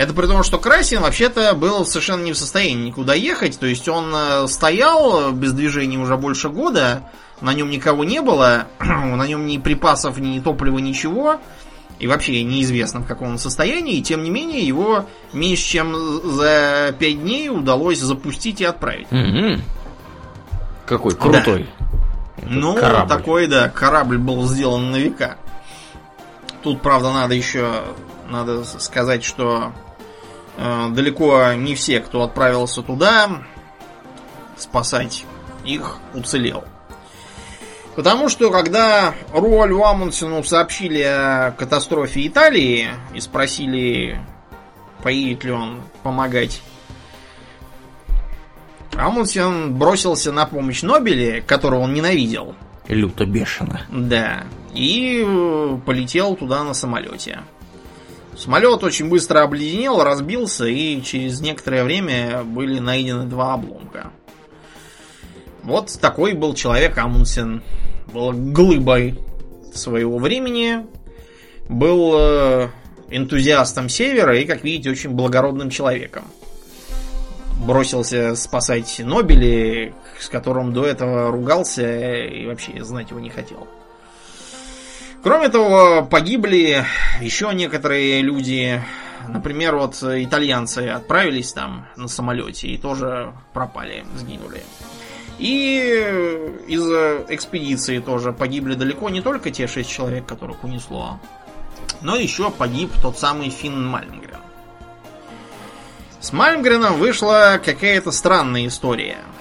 Это при том, что Красин вообще-то был совершенно не в состоянии никуда ехать. То есть он э, стоял без движения уже больше года, на нем никого не было, на нем ни припасов, ни топлива, ничего. И вообще неизвестно в каком он состоянии. И тем не менее его меньше чем за пять дней удалось запустить и отправить. Угу. Какой крутой. Да. Ну, корабль. такой, да, корабль был сделан на века. Тут, правда, надо еще надо сказать, что далеко не все, кто отправился туда спасать их, уцелел. Потому что, когда Руальву Амундсену сообщили о катастрофе Италии и спросили, поедет ли он помогать, Амундсен бросился на помощь Нобеле, которого он ненавидел. Люто бешено. Да. И э, полетел туда на самолете. Самолет очень быстро обледенел, разбился, и через некоторое время были найдены два обломка. Вот такой был человек Амундсен. Был глыбой своего времени. Был э, энтузиастом севера и, как видите, очень благородным человеком. Бросился спасать Нобели, с которым до этого ругался и вообще знать его не хотел. Кроме того, погибли еще некоторые люди. Например, вот итальянцы отправились там на самолете и тоже пропали, сгинули. И из экспедиции тоже погибли далеко не только те шесть человек, которых унесло, но еще погиб тот самый Финн Мальмгрен. С Мальмгреном вышла какая-то странная история –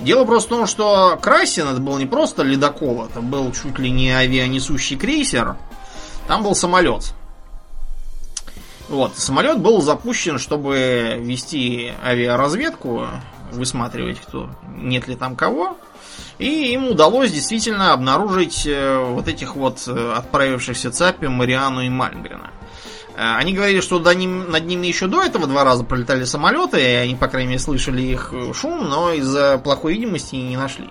Дело просто в том, что Красин это был не просто ледокол, это был чуть ли не авианесущий крейсер. Там был самолет. Вот, самолет был запущен, чтобы вести авиаразведку, высматривать, кто, нет ли там кого. И им удалось действительно обнаружить э, вот этих вот э, отправившихся цапи Мариану и Мальмгрена. Э, они говорили, что до ним, над ними еще до этого два раза пролетали самолеты, и они, по крайней мере, слышали их шум, но из-за плохой видимости не нашли.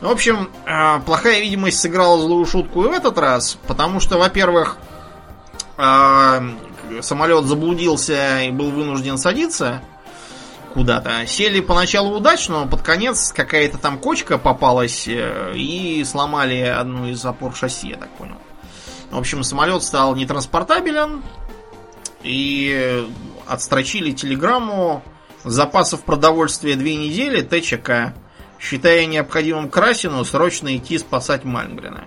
В общем, э, плохая видимость сыграла злую шутку и в этот раз, потому что, во-первых, э, самолет заблудился и был вынужден садиться куда-то. Сели поначалу удачно, но под конец какая-то там кочка попалась и сломали одну из опор шасси, я так понял. В общем, самолет стал нетранспортабелен, и отстрочили телеграмму запасов продовольствия две недели ТЧК, считая необходимым Красину срочно идти спасать Мальмгрена.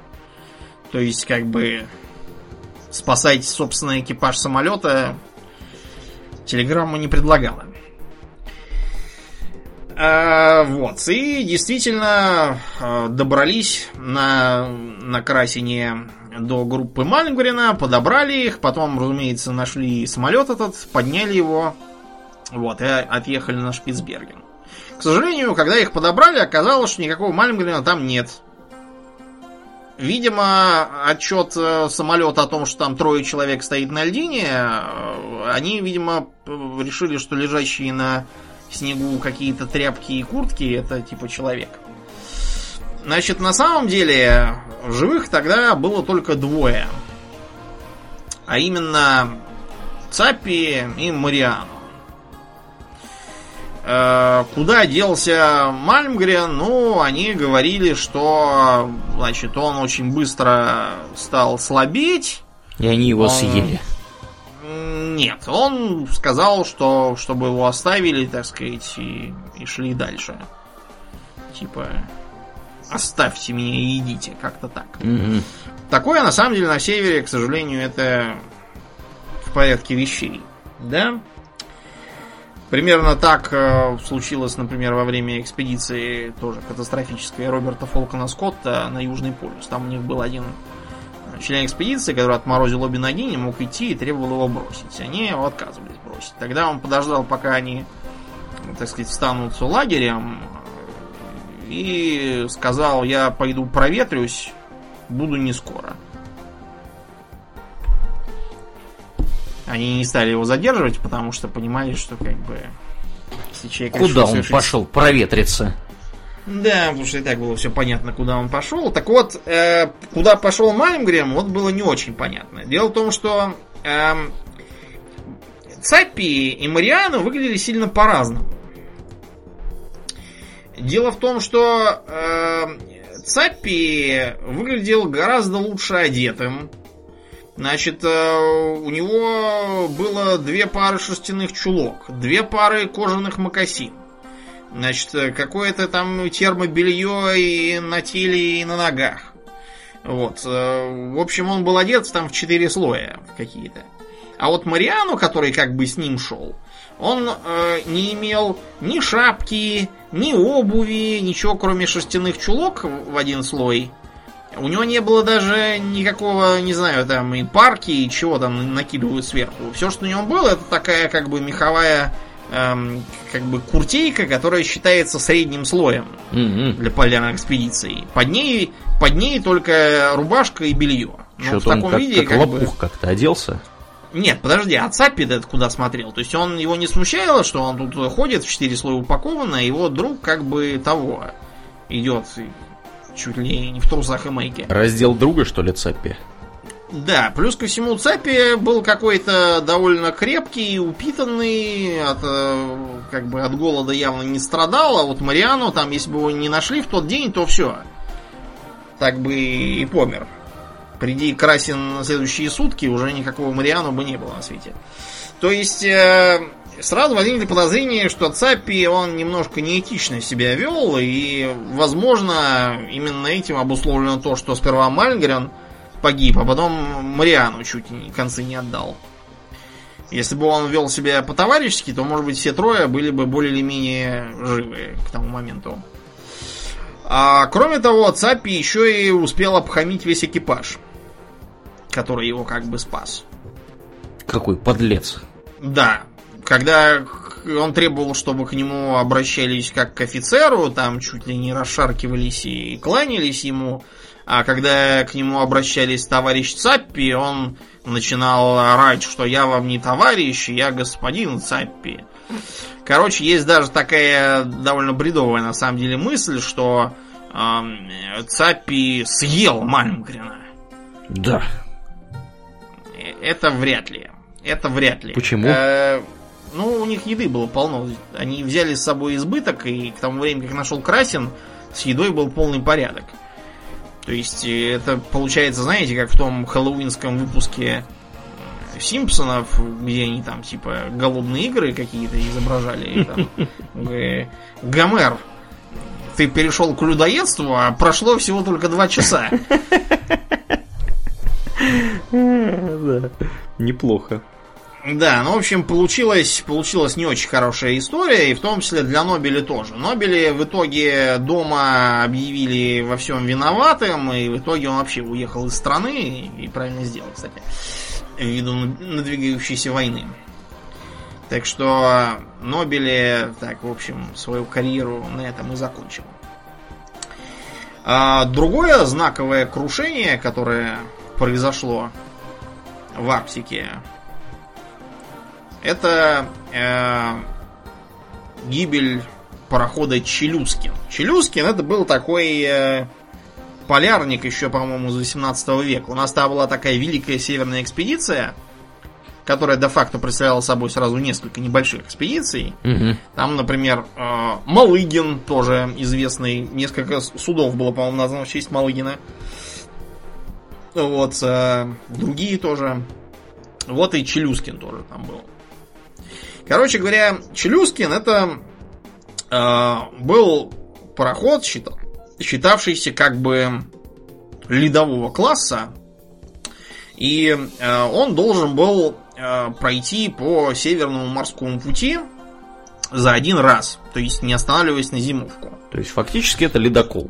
То есть, как бы, спасать собственный экипаж самолета телеграмма не предлагала. А, вот, и действительно а, добрались на, на Красине до группы Мальнгрена, подобрали их, потом, разумеется, нашли самолет этот, подняли его, вот, и отъехали на Шпицберген. К сожалению, когда их подобрали, оказалось, что никакого Мальнгрена там нет. Видимо, отчет э, самолета о том, что там трое человек стоит на льдине, э, они, видимо, решили, что лежащие на снегу какие-то тряпки и куртки это типа человек. Значит, на самом деле, в живых тогда было только двое. А именно Цапи и Мариану. Э, куда делся Мальмгрен? Ну, они говорили, что, значит, он очень быстро стал слабеть. И они его он... съели. Нет, он сказал, что чтобы его оставили, так сказать, и, и шли дальше. Типа, оставьте меня и идите, как-то так. Угу. Такое, на самом деле, на севере, к сожалению, это в порядке вещей. Да? Примерно так э, случилось, например, во время экспедиции тоже катастрофической Роберта Фолкона Скотта на Южный полюс. Там у них был один член экспедиции, который отморозил обе ноги, не мог идти и требовал его бросить. Они его отказывались бросить. Тогда он подождал, пока они, так сказать, встанут лагерем и сказал, я пойду проветрюсь, буду не скоро. Они не стали его задерживать, потому что понимали, что как бы... Если человек Куда он совершить... пошел проветриться? Да, потому что и так было все понятно, куда он пошел. Так вот, э, куда пошел Мальмгрем, вот было не очень понятно. Дело в том, что э, Цаппи и Мариану выглядели сильно по-разному. Дело в том, что э, Цаппи выглядел гораздо лучше одетым. Значит, э, у него было две пары шерстяных чулок, две пары кожаных мокасин. Значит, э, какое-то там термобелье и на теле, и на ногах. Вот. Э, в общем, он был одет там в четыре слоя какие-то. А вот Мариану, который как бы с ним шел, он э, не имел ни шапки, ни обуви, ничего кроме шерстяных чулок в один слой. У него не было даже никакого, не знаю, там и парки, и чего там накидывают сверху. Все, что у него было, это такая как бы меховая эм, как бы куртейка, которая считается средним слоем mm-hmm. для полярной экспедиции. Под ней, под ней только рубашка и белье. Ну, в таком как, виде как, как лопух бы... как-то оделся. Нет, подожди, а Цаппи этот куда смотрел? То есть он его не смущало, что он тут ходит в четыре слоя упакованно, и его друг как бы того идет чуть ли не в трусах и майке. Раздел друга, что ли, Цаппи? Да, плюс ко всему Цапи был какой-то довольно крепкий, упитанный, от, э, как бы от голода явно не страдал, а вот Мариану там, если бы его не нашли в тот день, то все. Так бы и помер. Приди Красин на следующие сутки, уже никакого Мариану бы не было на свете. То есть, э, сразу возникли подозрения, что Цапи, он немножко неэтично себя вел, и, возможно, именно этим обусловлено то, что сперва Мальгрен погиб, а потом Мариану чуть концы не отдал. Если бы он вел себя по-товарищески, то, может быть, все трое были бы более или менее живы к тому моменту. А кроме того, Цапи еще и успел обхамить весь экипаж, который его как бы спас. Какой подлец. Да. Когда он требовал, чтобы к нему обращались как к офицеру, там чуть ли не расшаркивались и кланялись ему, а когда к нему обращались товарищ Цаппи, он начинал орать, что я вам не товарищ, я господин Цаппи. Короче, есть даже такая довольно бредовая на самом деле мысль, что э, Цаппи съел Мальмгрена. Да. Это вряд ли. Это вряд ли. Почему? Э, ну, у них еды было полно. Они взяли с собой избыток, и к тому времени, как нашел Красин, с едой был полный порядок. То есть э, это получается, знаете, как в том хэллоуинском выпуске э, Симпсонов, где они там типа голодные игры какие-то изображали. Там, Гомер, ты перешел к людоедству, а прошло всего только два часа. Неплохо. Да, ну, в общем, получилась, получилась не очень хорошая история, и в том числе для Нобели тоже. Нобели в итоге дома объявили во всем виноватым, и в итоге он вообще уехал из страны, и правильно сделал, кстати, ввиду надвигающейся войны. Так что Нобели, так, в общем, свою карьеру на этом и закончил. А другое знаковое крушение, которое произошло в Арктике, это э, гибель парохода Челюскин. Челюскин это был такой э, полярник еще, по-моему, из 18 века. У нас там была такая великая северная экспедиция, которая де-факто представляла собой сразу несколько небольших экспедиций. Мгм. Там, например, э, Малыгин, тоже известный. Несколько судов было, по-моему, названо в честь Малыгина. Вот, э, другие тоже. Вот и Челюскин тоже там был. Короче говоря, Челюскин это э, был пароход, счита- считавшийся как бы ледового класса. И э, он должен был э, пройти по Северному морскому пути за один раз. То есть не останавливаясь на зимовку. То есть фактически это ледокол.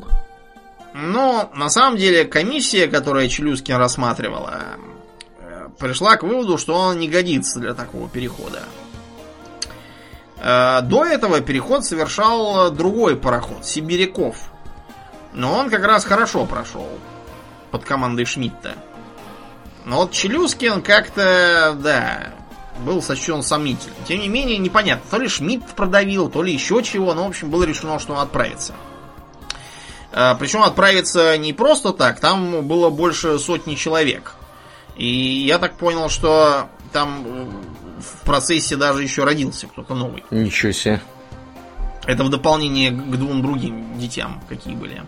Но на самом деле комиссия, которая Челюскин рассматривала, э, пришла к выводу, что он не годится для такого перехода. Э, До этого переход совершал другой пароход, Сибиряков. Но он как раз хорошо прошел под командой Шмидта. Но вот Челюскин как-то, да, был сочтен сомнительным. Тем не менее, непонятно, то ли Шмидт продавил, то ли еще чего, но, в общем, было решено, что он отправится. А, Причем отправиться не просто так, там было больше сотни человек. И я так понял, что там э, в процессе даже еще родился кто-то новый. Ничего себе. Это в дополнение к двум другим детям, какие были.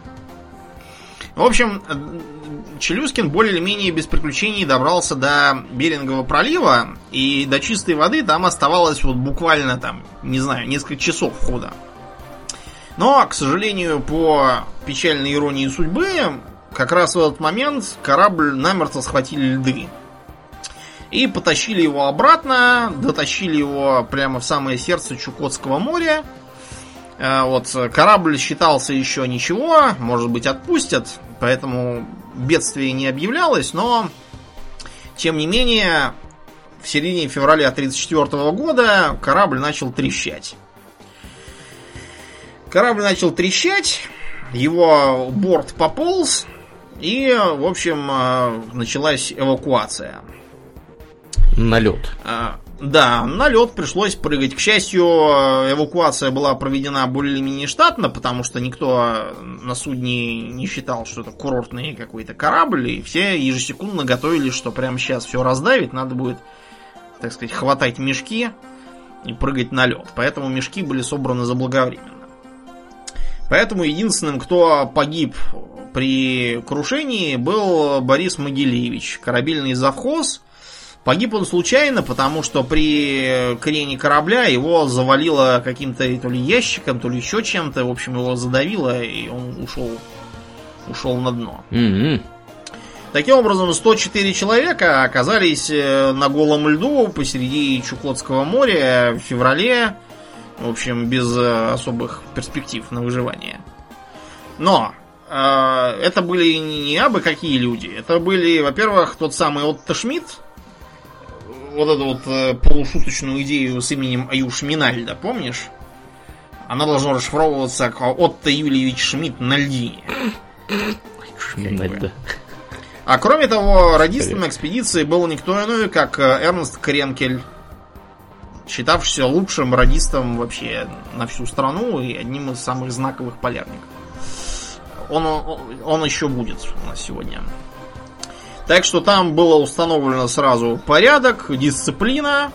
В общем, Челюскин более или менее без приключений добрался до Берингового пролива, и до чистой воды там оставалось вот буквально там, не знаю, несколько часов хода. Но, к сожалению, по печальной иронии судьбы, как раз в этот момент корабль намертво схватили льды. И потащили его обратно, дотащили его прямо в самое сердце Чукотского моря. Э, Вот э, корабль считался еще ничего, может быть отпустят, поэтому бедствие не объявлялось, но тем не менее в середине февраля 1934 года корабль начал трещать. Корабль начал трещать, его борт пополз, и, в общем, э, началась эвакуация. На лед. А, Да, на лед пришлось прыгать. К счастью, эвакуация была проведена более-менее штатно, потому что никто на судне не считал, что это курортный какой-то корабль, и все ежесекундно готовились, что прямо сейчас все раздавит, надо будет, так сказать, хватать мешки и прыгать на лед. Поэтому мешки были собраны заблаговременно. Поэтому единственным, кто погиб при крушении, был Борис Могилевич, корабельный завхоз. Погиб он случайно, потому что при крене корабля его завалило каким-то то ли ящиком, то ли еще чем-то. В общем, его задавило, и он ушел, ушел на дно. Мгм. Таким образом, 104 человека оказались э, на голом льду посреди Чукотского моря в феврале. В общем, без э, особых перспектив на выживание. Но э, это были не абы какие люди. Это были, во-первых, тот самый Отто Шмидт, вот эту вот э, полушуточную идею с именем Аюш Минальда, помнишь? Она должна расшифровываться как Отто Юльевич Шмидт на льдине. Шминать, да. А кроме того, радистом экспедиции был никто иной, как э, Эрнст Кренкель, считавшийся лучшим радистом вообще на всю страну и одним из самых знаковых полярников. Он, он, он еще будет у нас сегодня. Так что там было установлено сразу порядок, дисциплина.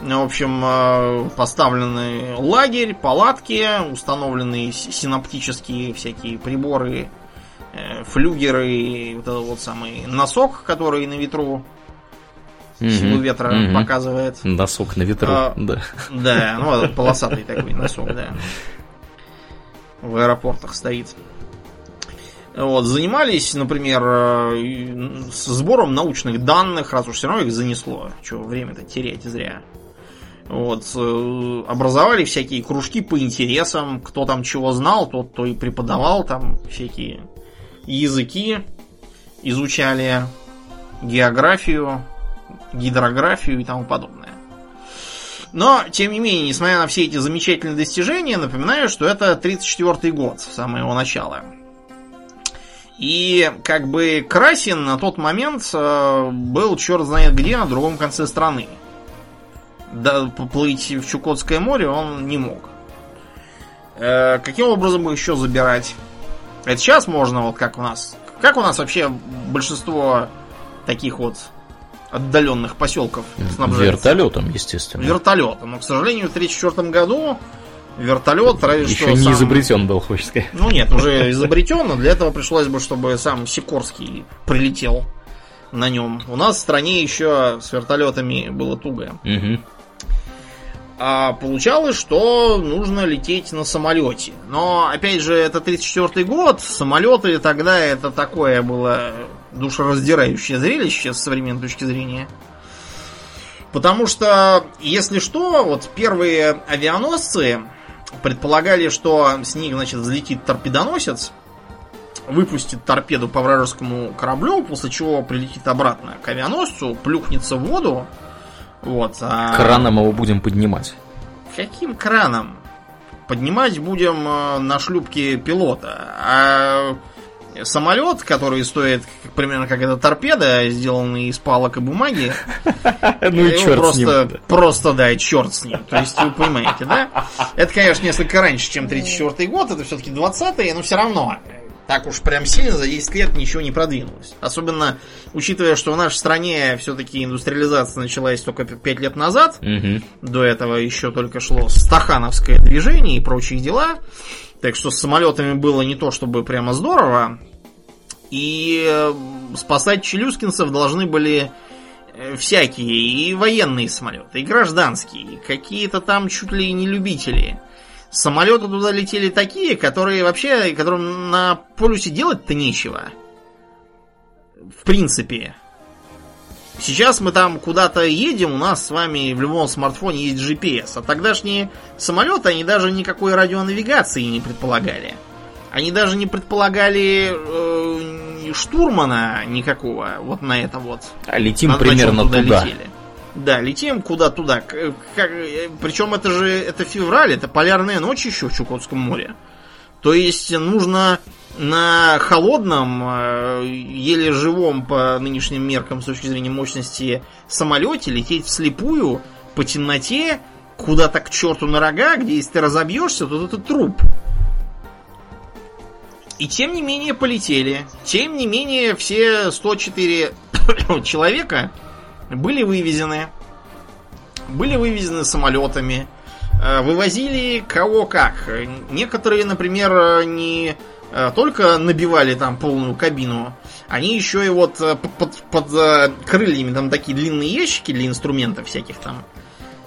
В общем, э, поставлены лагерь, палатки, установлены синаптические всякие приборы, э, флюгеры, и вот этот вот самый носок, который на ветру силу Мгм. ветра Мгм. показывает. Носок на ветру, А, да. Да, ну полосатый такой носок, да. В аэропортах стоит. Вот, занимались, например, э, сбором научных данных, раз уж все равно их занесло. Че, время-то терять зря. Вот, э, образовали всякие кружки по интересам, кто там чего знал, тот то и преподавал, там всякие языки изучали, географию, гидрографию и тому подобное. Но, тем не менее, несмотря на все эти замечательные достижения, напоминаю, что это 1934 год, самое его начало. И как бы Красин на тот момент э, был черт знает где, на другом конце страны. Да, поплыть в Чукотское море он не мог. Э, каким образом еще забирать? Это сейчас можно, вот как у нас. Как у нас вообще большинство таких вот отдаленных поселков снабжается. Вертолетом, естественно. Вертолетом. Но, к сожалению, в 1934 году вертолет, разве Еще что не сам- изобретен был, хочешь сказать. Ну нет, уже изобретен, но для этого пришлось бы, чтобы сам Сикорский прилетел на нем. У нас в стране еще с вертолетами было туго. Мгм. А получалось, что нужно лететь на самолете. Но, опять же, это 34 год, самолеты тогда это такое было душераздирающее зрелище с современной точки зрения. Потому что, если что, вот первые авианосцы предполагали, что с них, значит, взлетит торпедоносец, выпустит торпеду по вражескому кораблю, после чего прилетит обратно к авианосцу, плюхнется в воду, вот, а- Краном его будем поднимать. Каким краном? Поднимать будем э, на шлюпке пилота. А самолет, который стоит примерно как эта торпеда, сделанный из палок и бумаги, Ну и черт просто, с ним. просто, да, черт с ним. То есть вы понимаете, да? Это, конечно, несколько раньше, чем 34 год, это все-таки 20-е, но все равно. Так уж прям сильно за 10 лет ничего не продвинулось. Особенно учитывая, что в нашей стране все-таки индустриализация началась только 5 лет назад, Мгм. до этого еще только шло стахановское движение и прочие дела. Так что с самолетами было не то чтобы прямо здорово. И э, спасать челюскинцев должны были э, всякие, и военные самолеты, и гражданские, и какие-то там чуть ли не любители. Самолеты туда летели такие, которые вообще, которым на полюсе делать-то нечего. В принципе. Сейчас мы там куда-то едем, у нас с вами в любом смартфоне есть GPS. А тогдашние самолеты, они даже никакой радионавигации не предполагали. Они даже не предполагали э, штурмана никакого вот на это вот. А летим на- на чем примерно туда. летели. Да, летим куда туда. причем это же это февраль, это полярная ночь еще в Чукотском море. То есть нужно на холодном, э, еле живом по нынешним меркам с точки зрения мощности самолете лететь вслепую по темноте куда-то к черту на рога, где если ты разобьешься, то это труп. И тем не менее полетели. Тем не менее все 104 человека были вывезены. Были вывезены самолетами. Э, Вывозили кого как. Некоторые, например, не э, только набивали там полную кабину, они еще и вот э, под, под- под, э, крыльями там такие длинные ящики для инструментов всяких там.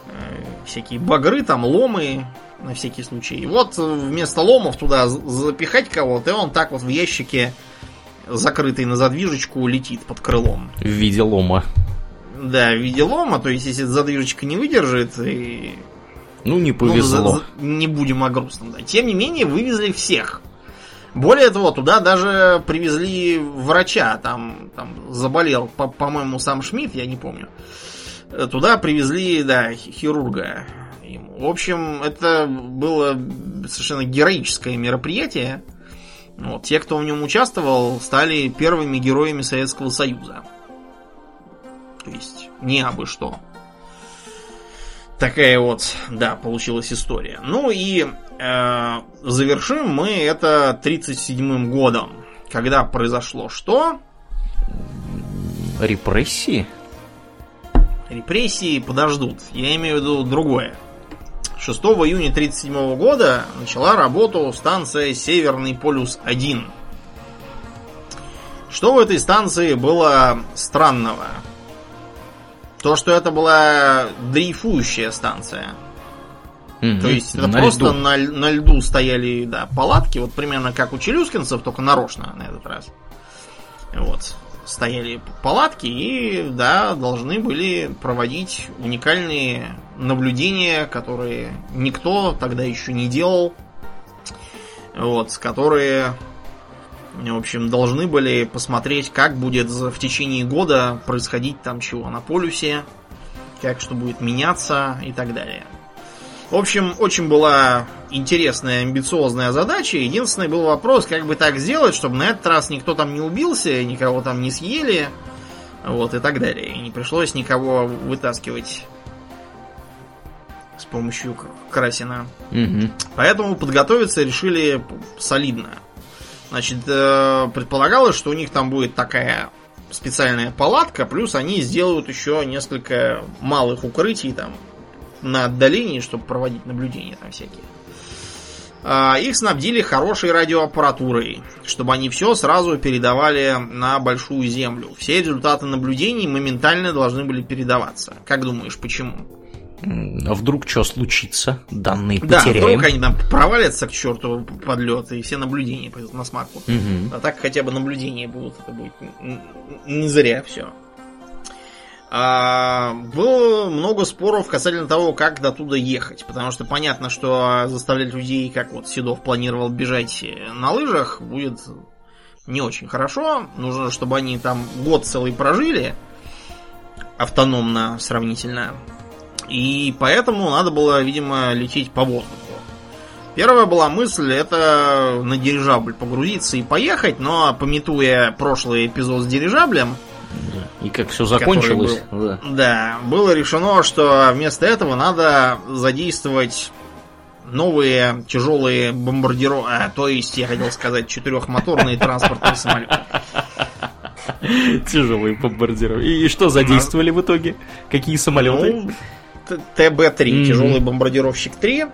э, Всякие багры, там ломы, на всякий случай. И вот э, вместо ломов туда запихать кого-то, и он так вот в ящике, закрытый на задвижечку, летит под крылом. В виде лома. Да, в виде лома, то есть если задвижечка не выдержит, и... Ну, не ну, повезло. за- за- не будем о грустном, да. Тем не менее, вывезли всех. Более того, туда даже привезли врача, там, там заболел, по- по-моему, сам Шмидт, я не помню. Туда привезли, да, хи- хирурга. В общем, это было совершенно героическое мероприятие. Вот, те, кто в нем участвовал, стали первыми героями Советского Союза. То есть, не абы что. Такая вот, да, получилась история. Ну и э, завершим мы это 37-м годом. Когда произошло что? Репрессии? Репрессии подождут. Я имею в виду другое. 6 июня 1937 года начала работу станция Северный полюс-1. Что в этой станции было странного? То, что это была дрейфующая станция. Мгм. То есть это На просто льду. на, на льду стояли да, палатки, вот примерно как у челюскинцев, только нарочно на этот раз. Вот. Стояли палатки и, да, должны были проводить уникальные наблюдения, которые никто тогда еще не делал. Вот, которые, в общем, должны были посмотреть, как будет в течение года происходить там чего на полюсе, как что будет меняться и так далее. В общем, очень была интересная, амбициозная задача. Единственный был вопрос, как бы так сделать, чтобы на этот раз никто там не убился, никого там не съели, вот и так далее. И не пришлось никого вытаскивать с помощью Красина. Мгм. Поэтому подготовиться решили солидно. Значит, э, предполагалось, что у них там будет такая специальная палатка, плюс они сделают еще несколько малых укрытий там на отдалении, чтобы проводить наблюдения там всякие. А, их снабдили хорошей радиоаппаратурой, чтобы они все сразу передавали на большую землю. Все результаты наблюдений моментально должны были передаваться. Как думаешь, почему? А вдруг что случится? Данные Да, потеряем. вдруг они там провалятся к черту под лед, и все наблюдения пойдут на смарку. Мгм. А так хотя бы наблюдения будут, это будет не зря все. Было много споров касательно того, как до туда ехать. Потому что понятно, что заставлять людей, как вот Седов планировал бежать на лыжах, будет не очень хорошо. Нужно, чтобы они там год целый прожили автономно сравнительно. И поэтому надо было, видимо, лететь по воздуху. Первая была мысль, это на дирижабль погрузиться и поехать, но пометуя прошлый эпизод с дирижаблем, И как все закончилось. был. Да. да, было решено, что вместо этого надо задействовать новые тяжелые бомбардировки, а, то есть, я хотел сказать, четырехмоторные транспортные самолеты. Тяжелые бомбардировки. И, что задействовали в итоге? Какие самолеты? Ну, Т- ТБ-3, Мгм. тяжелый бомбардировщик 3.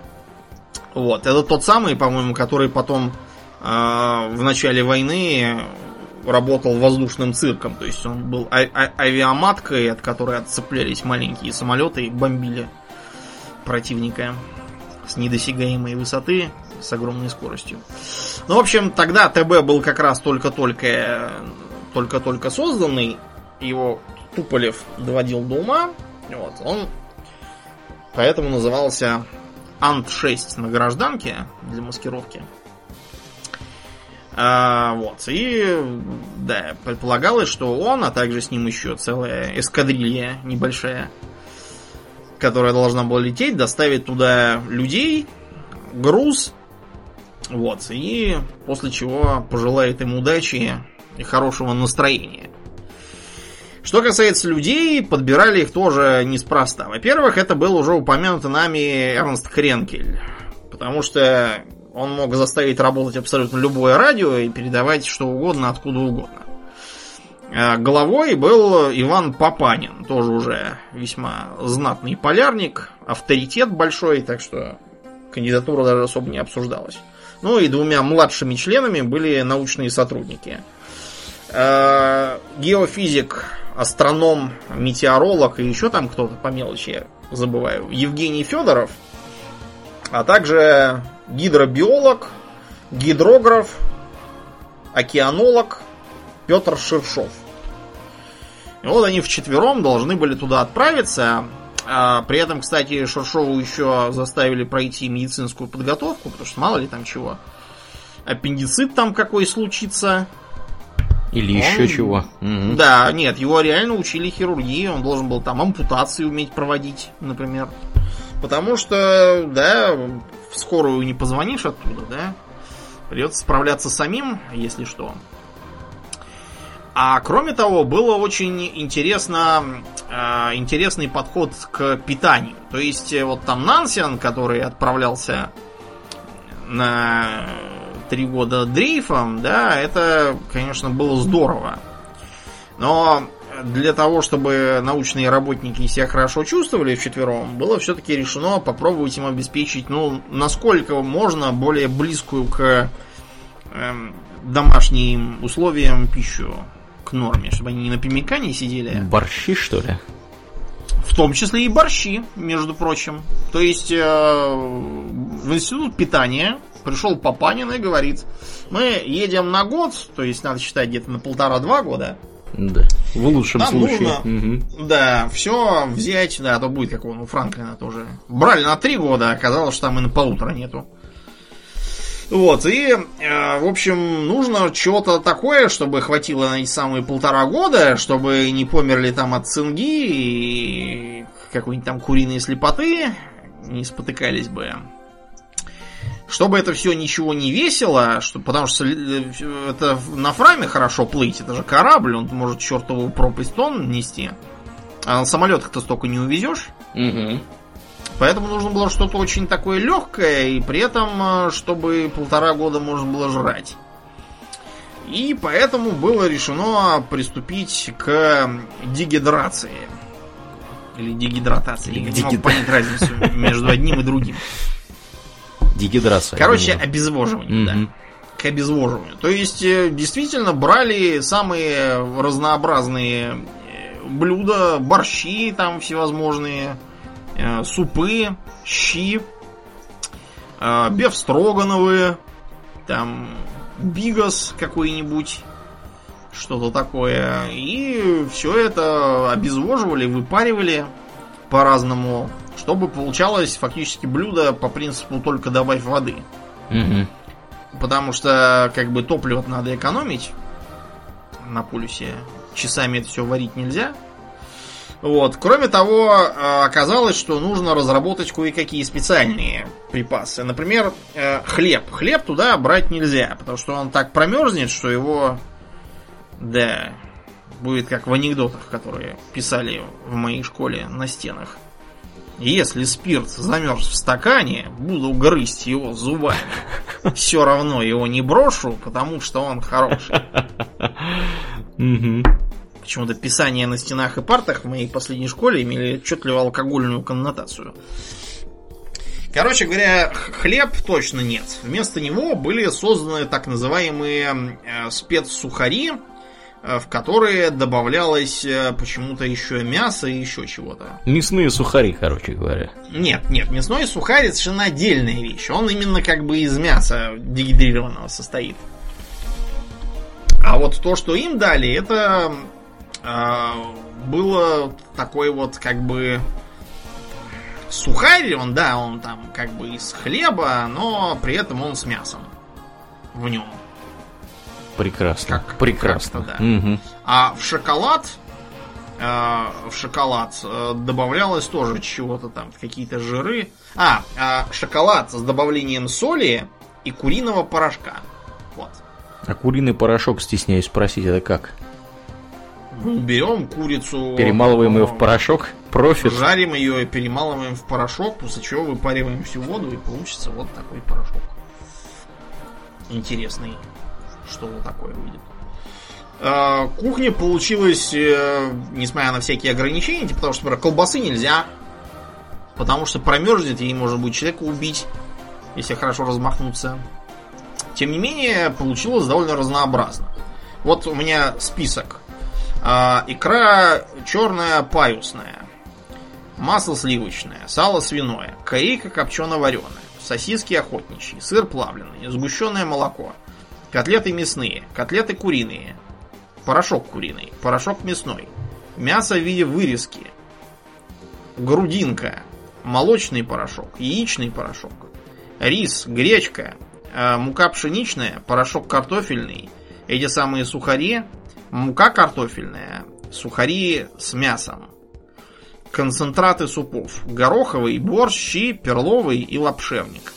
Вот, это тот самый, по-моему, который потом э, в начале войны работал воздушным цирком. То есть он был а- а- авиаматкой, от которой отцеплялись маленькие самолеты и бомбили противника с недосягаемой высоты, с огромной скоростью. Ну, в общем, тогда ТБ был как раз только-только только-только созданный. Его Туполев доводил до ума. Вот, он поэтому назывался Ант-6 на гражданке для маскировки. А, вот, и да, предполагалось, что он, а также с ним еще целая эскадрилья небольшая, которая должна была лететь, доставить туда людей, груз, вот, и после чего пожелает им удачи и хорошего настроения. Что касается людей, подбирали их тоже неспроста. Во-первых, это был уже упомянутый нами Эрнст Кренкель. Потому что он мог заставить работать абсолютно любое радио и передавать что угодно, откуда угодно. А Головой был Иван Папанин, тоже уже весьма знатный полярник, авторитет большой, так что кандидатура даже особо не обсуждалась. Ну и двумя младшими членами были научные сотрудники. Э, Геофизик, астроном, метеоролог и еще там кто-то по мелочи, забываю, Евгений Федоров, а также гидробиолог, гидрограф, океанолог Петр Шершов. И вот они вчетвером должны были туда отправиться. А при этом, кстати, Шершову еще заставили пройти медицинскую подготовку, потому что мало ли там чего. Аппендицит там какой случится. Или Он- еще чего. Мгм. Да, нет, его реально учили хирургии, он должен был там ампутации уметь проводить, например. Потому что, да, в скорую не позвонишь оттуда, да? Придется справляться самим, если что. А кроме того, было очень интересно, э, интересный подход к питанию. То есть, э, вот там Нансен, который отправлялся на три года дрейфом, да, это, конечно, было здорово. Но для того, чтобы научные работники себя хорошо чувствовали вчетвером, было все-таки решено попробовать им обеспечить, ну, насколько можно более близкую к эм, домашним условиям пищу к норме, чтобы они не на пимикане сидели. Борщи, что ли? В том числе и борщи, между прочим. То есть э, в институт питания пришел Папанин и говорит, мы едем на год, то есть надо считать где-то на полтора-два года. Да. В лучшем Нам случае. нужно- Мгм. Да, все взять, да, а то будет как он у Франклина тоже. Брали на три года, а оказалось, что там и на полутора нету. Вот, и, э, в общем, нужно чего-то такое, чтобы хватило на эти самые полтора года, чтобы не померли там от цинги и какой-нибудь там куриной слепоты, не спотыкались бы. Чтобы это все ничего не весело, что, потому что э, это на фраме хорошо плыть, это же корабль, он может чертову пропасть тонн нести. А на самолетах-то столько не увезешь. Мгм. Поэтому нужно было что-то очень такое легкое, и при этом, э, чтобы полтора года можно было жрать. И поэтому было решено приступить к дегидрации. Или дегидратации. Я к не могу дегид- понять разницу между одним и другим. Дегидрация. Короче, Мгм. обезвоживание, да. Мгм. К обезвоживанию. То есть, э, действительно, брали самые разнообразные э, блюда, борщи там всевозможные, э, супы, щи, бефстрогановые, там бигос какой-нибудь, что-то такое. И все это обезвоживали, выпаривали по-разному, чтобы получалось фактически блюдо по принципу только добавь воды. Мгм. Потому что, как бы, топливо надо экономить на полюсе. Часами это все варить нельзя. Вот. Кроме того, э, оказалось, что нужно разработать кое-какие специальные припасы. Например, э, хлеб. Хлеб туда брать нельзя, потому что он так промерзнет, что его... Да, будет как в анекдотах, которые писали в моей школе на стенах. Если спирт замерз в стакане, буду грызть его зубами. Все равно его не брошу, потому что он хороший. Почему-то писания на стенах и партах в моей последней школе имели отчетливо алкогольную коннотацию. Короче говоря, хлеб точно нет. Вместо него были созданы так называемые э, спецсухари, в которые добавлялось э, почему-то еще мясо и еще чего-то. Мясные сухари, короче говоря. Нет, нет, мясной сухарь это совершенно отдельная вещь. Он именно как бы из мяса дегидрированного состоит. А вот то, что им дали, это э, было такой вот как бы сухарь, он, да, он там как бы из хлеба, но при этом он с мясом в нем. Прекрасно. Как- Прекрасно. как-то, да. Мгм. А в шоколад э, в шоколад э, добавлялось тоже чего-то там, какие-то жиры. А, а, шоколад с добавлением соли и куриного порошка. Вот. А куриный порошок, стесняюсь спросить, это как? Ну, берем курицу, Перемалываем ее э, в порошок? Профит? жарим ее и перемалываем в порошок, после чего выпариваем всю воду и получится вот такой порошок. Интересный, что вот такое выйдет. Э, Кухня получилась, э, несмотря на всякие ограничения, типа того, что, например, колбасы нельзя, потому что промерзнет и может быть человека убить, если хорошо размахнуться. Тем не менее, получилось довольно разнообразно. Вот у меня список. А, икра черная паюсная, масло сливочное, сало свиное, корейка копчено-вареная, сосиски охотничьи, сыр плавленый, сгущенное молоко, котлеты мясные, котлеты куриные, порошок куриный, порошок мясной, мясо в виде вырезки, грудинка, молочный порошок, яичный порошок, рис, гречка, э, мука пшеничная, порошок картофельный, эти самые сухари, мука картофельная, сухари с мясом, концентраты супов, гороховый, борщ, щи, перловый и лапшевник.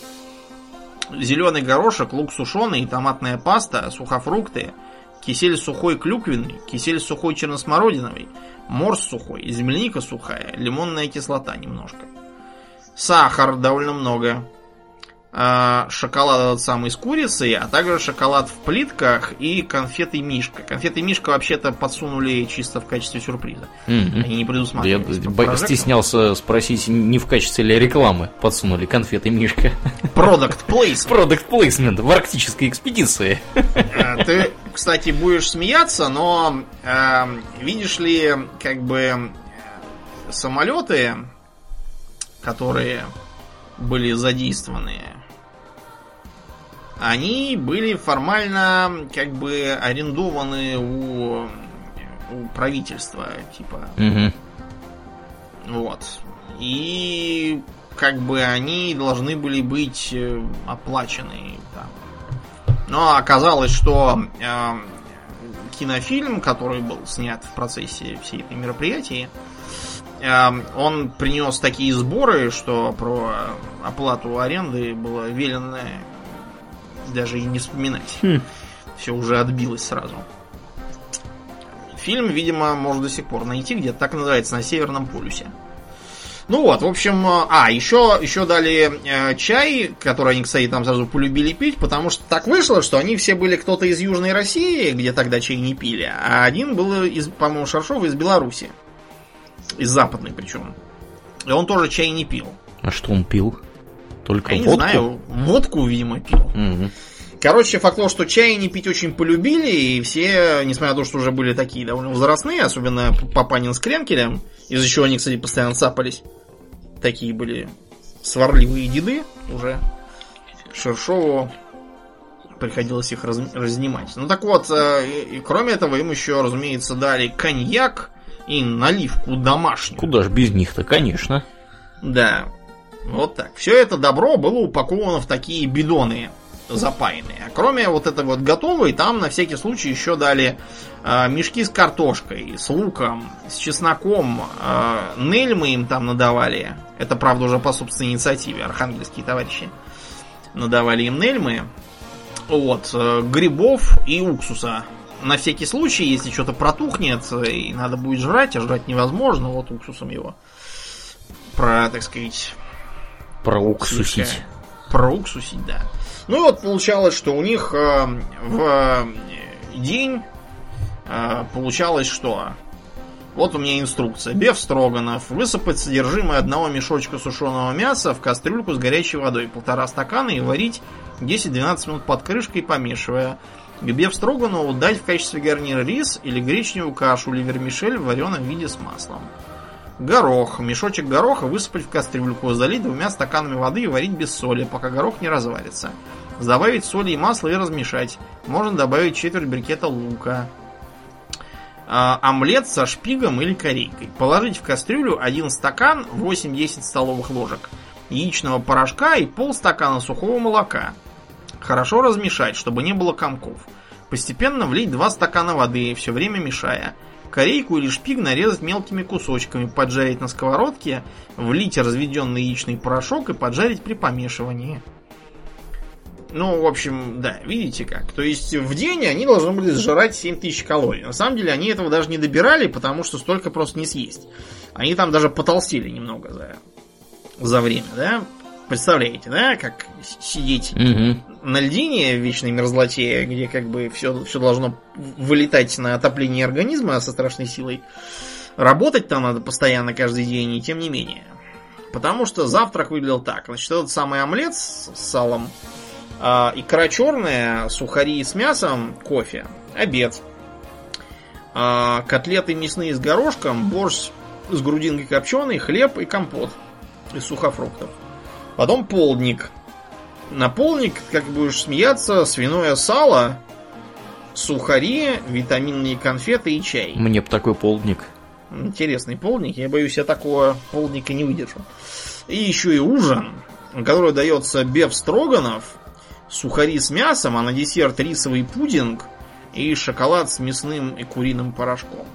Зеленый горошек, лук сушеный, томатная паста, сухофрукты, кисель сухой клюквенный, кисель сухой черносмородиновый, морс сухой, земляника сухая, лимонная кислота немножко. Сахар довольно много. А, шоколад этот самый с курицей, а также шоколад в плитках и конфеты Мишка. Конфеты Мишка вообще-то подсунули чисто в качестве сюрприза. Мгм. Они не Я предусматривались. прожектору. стеснялся спросить, не в качестве ли рекламы подсунули конфеты Мишка. Product placement. Продукт плейсмент в арктической экспедиции. Э, Ты, кстати, будешь смеяться, но э, видишь ли, как бы э, самолеты, которые были задействованы, они были формально как бы арендованы у, у правительства, типа. Мгм. Вот. И как бы они должны были быть э, оплачены там. Но оказалось, что э, кинофильм, который был снят в процессе всей этой мероприятия, э, он принес такие сборы, что про оплату аренды было велено даже и не вспоминать. Хм. Все уже отбилось сразу. Фильм, видимо, можно до сих пор найти где-то. Так называется, на Северном полюсе. Ну вот, в общем, а, еще, еще дали э, чай, который они, кстати, там сразу полюбили пить, потому что так вышло, что они все были кто-то из Южной России, где тогда чай не пили, а один был, из, по-моему, Шаршов из Беларуси. Из западной причем. И он тоже чай не пил. А что он пил? Только Я не водку? знаю, водку, видимо, пил. Мгм. Короче, факт того, что чай не пить очень полюбили, и все, несмотря на то, что уже были такие довольно возрастные, особенно Папанин с Кренкелем, из-за чего они, кстати, постоянно цапались, такие были сварливые деды уже, Шершову приходилось их раз- разнимать. Ну так вот, э, и, и кроме этого, им еще, разумеется, дали коньяк и наливку домашнюю. Куда ж без них-то, конечно. Да. Вот так. Все это добро было упаковано в такие бидоны запаянные. А кроме вот этой вот готовой, там на всякий случай еще дали э, мешки с картошкой, с луком, с чесноком. Э, нельмы им там надавали. Это, правда, уже по собственной инициативе. Архангельские товарищи надавали им нельмы. Вот. э, грибов и уксуса. На всякий случай, если что-то протухнет и надо будет жрать, а жрать невозможно, вот уксусом его про, так сказать, Проуксусить. проуксусить, да. Ну и вот получалось, что у них э, в э, день э, получалось что? Вот у меня инструкция. Беф строганов. Высыпать содержимое одного мешочка сушеного мяса в кастрюльку с горячей водой. Полтора стакана и варить 10-12 минут под крышкой, помешивая. К беф строганову дать в качестве гарнира рис или гречневую кашу или вермишель в вареном виде с маслом. Горох. Мешочек гороха высыпать в кастрюльку, залить двумя стаканами воды и варить без соли, пока горох не разварится. Добавить соли и масло и размешать. Можно добавить четверть брикета лука. А, омлет со шпигом или корейкой. Положить в кастрюлю один стакан, 8-10 столовых ложек яичного порошка и полстакана сухого молока. Хорошо размешать, чтобы не было комков. Постепенно влить 2 стакана воды, все время мешая. Корейку или шпик нарезать мелкими кусочками, поджарить на сковородке, влить разведенный яичный порошок и поджарить при помешивании. Ну, в общем, да, видите как. То есть в день они должны были сжирать 7000 калорий. На самом деле они этого даже не добирали, потому что столько просто не съесть. Они там даже потолстели немного за, за время, да? Представляете, да, как сидеть Мгм. на льдине в вечной мерзлоте, где как бы все, все должно вылетать на отопление организма со страшной силой. Работать там надо постоянно каждый день, и тем не менее. Потому что завтрак выглядел так. Значит, этот самый омлет с салом, а, икра черная, сухари с мясом, кофе, обед. А, котлеты мясные с горошком, борщ с грудинкой копченой, хлеб и компот из сухофруктов. Потом полдник. На полдник, как будешь смеяться, свиное сало, сухари, витаминные конфеты и чай. Мне бы такой полдник. Интересный полдник. Я боюсь, я такого полдника не выдержу. И еще и ужин, который дается беф строганов, сухари с мясом, а на десерт рисовый пудинг и шоколад с мясным и куриным порошком.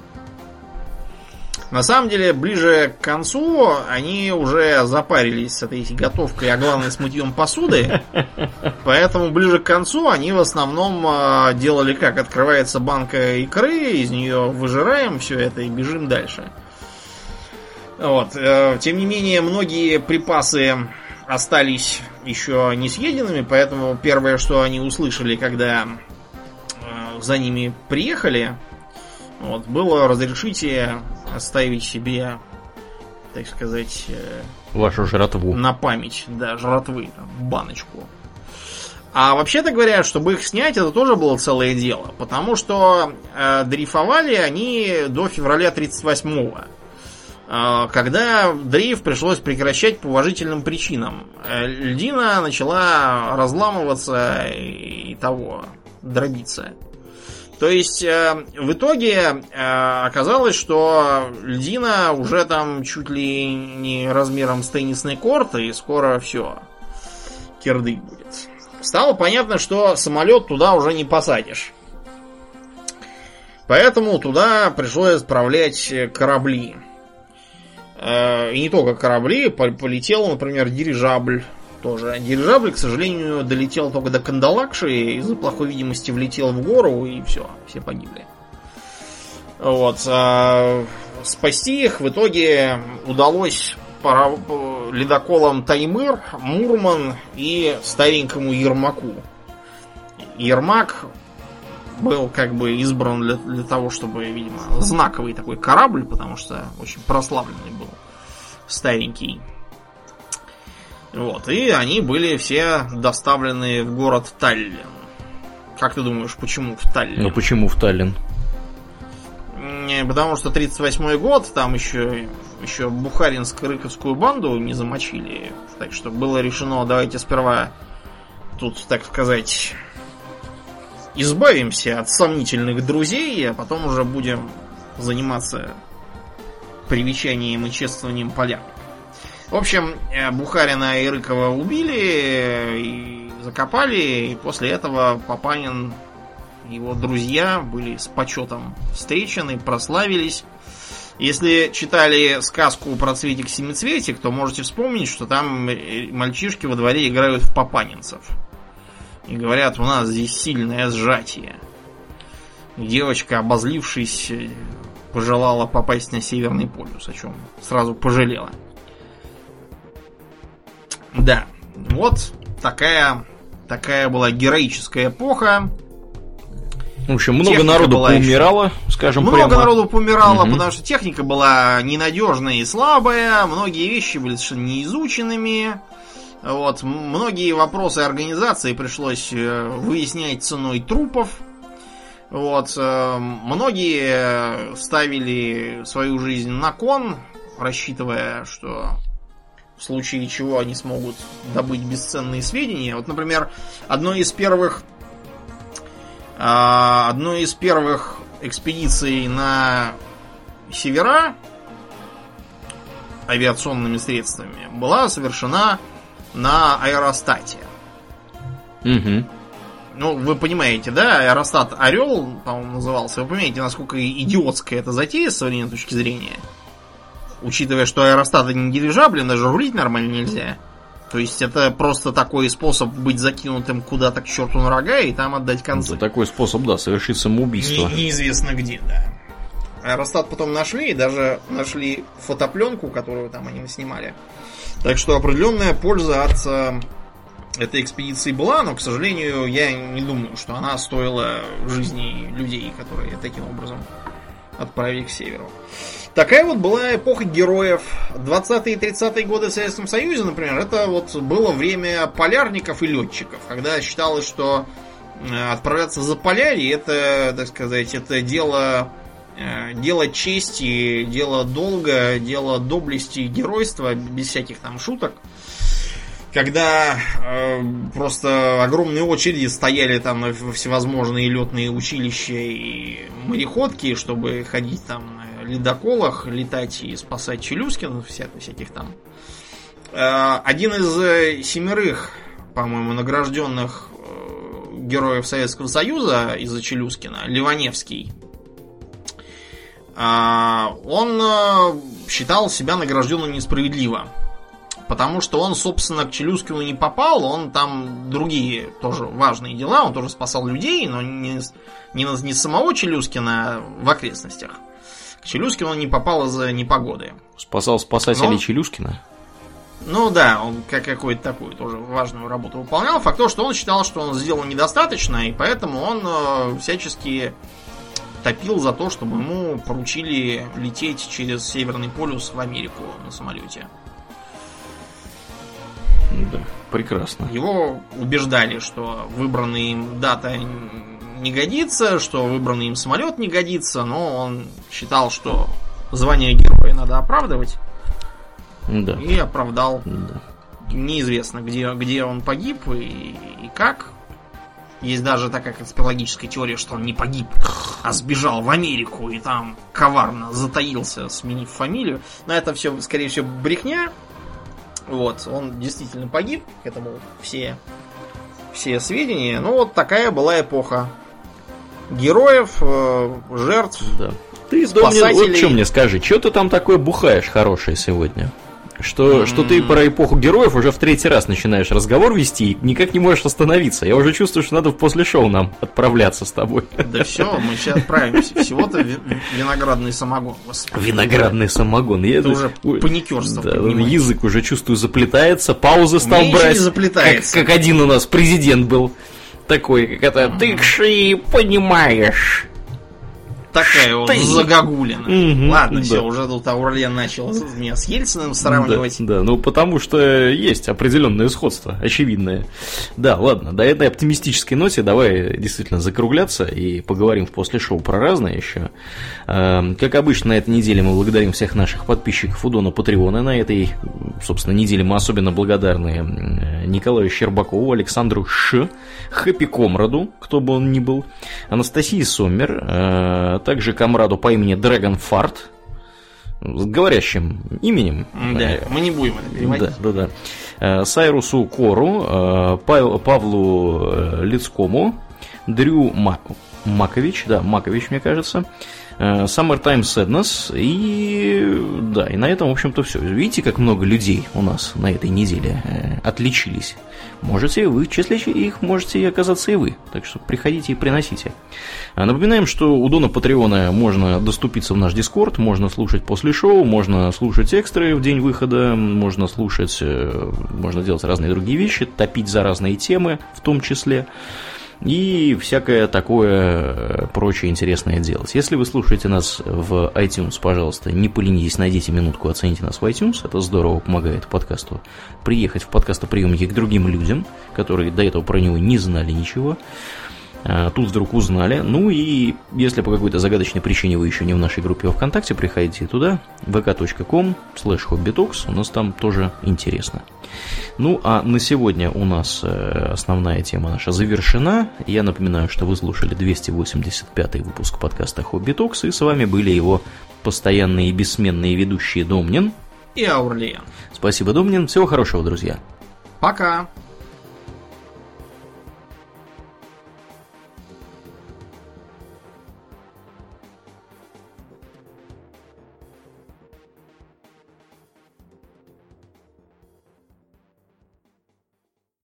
На самом деле, ближе к концу они уже запарились с этой готовкой, а главное с мытьем посуды. Поэтому ближе к концу они в основном а, делали как? Открывается банка икры, из нее выжираем все это и бежим дальше. Вот. э, Тем не менее, многие припасы остались еще не съеденными, поэтому первое, что они услышали, когда э, за ними приехали, вот, было разрешите оставить себе, так сказать, э, Вашу жратву. на память, да, жратвы, там, баночку. А вообще-то говоря, чтобы их снять, это тоже было целое дело. Потому что э, дрейфовали они до февраля 38-го. э, Когда дрейф пришлось прекращать по уважительным причинам. Э, Льдина начала разламываться и того, дробиться. То есть, э, в итоге э, оказалось, что льдина уже там чуть ли не размером с теннисный корт, и скоро все, кирдык будет. Стало понятно, что самолет туда уже не посадишь. Поэтому туда пришлось отправлять корабли. Э, И не только корабли, по- полетел, например, дирижабль тоже. Дирижабль, к сожалению, долетел только до Кандалакши, из-за плохой видимости влетел в гору, и все, все погибли. Вот. а спасти их в итоге удалось пара- э, ледоколам Таймыр, Мурман и старенькому Ермаку. Ермак был как бы избран для, для того, чтобы, видимо, знаковый такой корабль, потому что очень прославленный был старенький. Вот, и они были все доставлены в город Таллин. Как ты думаешь, почему в Таллин? Ну почему в Таллин? Потому что 38 год, там еще, еще Бухаринско-Рыковскую банду не замочили. Так что было решено, давайте сперва тут, так сказать, избавимся от сомнительных друзей, а потом уже будем заниматься привечанием и чествованием полян. В общем, э, Бухарина и Рыкова убили э, и закопали, и после этого Папанин и его друзья были с почетом встречены, прославились. Если читали сказку про цветик семицветик, то можете вспомнить, что там э, мальчишки во дворе играют в папанинцев. И говорят, у нас здесь сильное сжатие. Девочка, обозлившись, пожелала попасть на Северный полюс, о чем сразу пожалела. Да, вот такая, такая была героическая эпоха. В общем, много Техника народу поумирало, скажем Много прямо. народу помирало, Мгм. потому что техника была ненадежная и слабая, многие вещи были совершенно неизученными. Вот, многие вопросы организации пришлось э, выяснять ценой трупов. Вот, э, многие ставили свою жизнь на кон, рассчитывая, что в случае чего они смогут добыть бесценные сведения. Вот, например, одной из первых а, одной из первых экспедиций на севера авиационными средствами была совершена на аэростате. Мгм. Ну, вы понимаете, да, аэростат Орел, по-моему, назывался. Вы понимаете, насколько идиотская эта затея с современной точки зрения? Учитывая, что аэростат это не дирижабль, даже рулить нормально нельзя. То есть это просто такой способ быть закинутым куда-то к черту на рога и там отдать концы. Это такой способ, да, совершить самоубийство. Не- неизвестно где, да. Аэростат потом нашли, и даже нашли фотопленку, которую там они снимали. Так что определенная польза от э, этой экспедиции была, но, к сожалению, я не думаю, что она стоила жизни людей, которые таким образом отправили к северу. Такая вот была эпоха героев. 20-е и 30-е годы в Советском Союзе, например, это вот было время полярников и летчиков, когда считалось, что э, отправляться за полярье это, так сказать, это дело э, дело чести, дело долга, дело доблести и геройства, без всяких там шуток. Когда э, просто огромные очереди стояли там на в- всевозможные летные училища и мореходки, чтобы ходить там ледоколах, летать и спасать Челюскин, вся- всяких там. Э, один из э, семерых, по-моему, награжденных э, героев Советского Союза из-за Челюскина, Ливаневский, он э, считал себя награжденным несправедливо. Потому что он, собственно, к Челюскину не попал, он там другие тоже важные дела, он тоже спасал людей, но не, не, не самого Челюскина а в окрестностях. К Челюскину он не попал из-за непогоды. Спасал спасателей Но- Челюскина. Ну да, он как какую-то такую тоже важную работу выполнял. Факт то, что он считал, что он сделал недостаточно, и поэтому он э, всячески топил за то, чтобы ему поручили лететь через Северный полюс в Америку на самолете. Да, прекрасно. Его убеждали, что выбранная им дата не годится, что выбранный им самолет не годится, но он считал, что звание героя надо оправдывать, Да. и оправдал Да. неизвестно, где, где он погиб и, и как. Есть даже такая конспирологическая теория, что он не погиб, а сбежал в Америку и там коварно затаился, сменив фамилию. Но это все, скорее всего, брехня. Вот, он действительно погиб, к этому все, все сведения. Ну, вот такая была эпоха. Героев, э, жертв. Да. Ты, Домнин, вот Спасателей. что мне скажи, что ты там такое бухаешь хорошее сегодня? Что, что ты про эпоху героев уже в третий раз начинаешь разговор вести и никак не можешь остановиться. Я уже чувствую, что надо в после шоу нам отправляться с тобой. Да все, мы сейчас отправимся. Всего-то виноградный самогон. Господи. Виноградный самогон. Я, Это уже паникерство. Да, язык уже чувствую заплетается, паузы стал брать. Не заплетается. Как, как один у нас президент был такой, как это, ты кши понимаешь такая вот загогулина. Угу, Ладно, да. все, уже тут Аурлен начал меня с Ельциным сравнивать. Да, да, ну потому что есть определенное сходство, очевидное. Да, ладно, до этой оптимистической ноте давай действительно закругляться и поговорим в после шоу про разное еще. Эм, как обычно, на этой неделе мы благодарим всех наших подписчиков у Дона Патреона. На этой, собственно, неделе мы особенно благодарны Николаю Щербакову, Александру Ш, Хэппи Комраду, кто бы он ни был, Анастасии Соммер, э, также комраду по имени Dragon Fart, с говорящим именем. Да, мы не будем это переводить. Да, да, да. Сайрусу Кору, э, Павлу э, Лицкому, Дрю Макович, да, Макович, мне кажется, Э, Summertime Sadness. И да, и на этом, в общем-то, все. Видите, как много людей у нас на этой неделе э, отличились. Можете вы, в числе их можете оказаться и вы. Так что приходите и приносите. А напоминаем, что у Дона Патреона можно доступиться в наш Дискорд, можно слушать после шоу, можно слушать экстры в день выхода, можно слушать, э, можно делать разные другие вещи, топить за разные темы в том числе и всякое такое э, прочее интересное делать. Если вы слушаете нас в iTunes, пожалуйста, не поленитесь, найдите минутку, оцените нас в iTunes, это здорово помогает подкасту приехать в подкастоприемники к другим людям, которые до этого про него не знали ничего. А, тут вдруг узнали. Ну и если по какой-то загадочной причине вы еще не в нашей группе ВКонтакте, приходите туда, vk.com slash hobbytalks, у нас там тоже интересно. Ну а на сегодня у нас э, основная тема наша завершена. Я напоминаю, что вы слушали 285 выпуск подкаста Хобби Токс, и с вами были его постоянные и бессменные ведущие Домнин и Аурлиен. Спасибо, Домнин. Всего хорошего, друзья. Пока.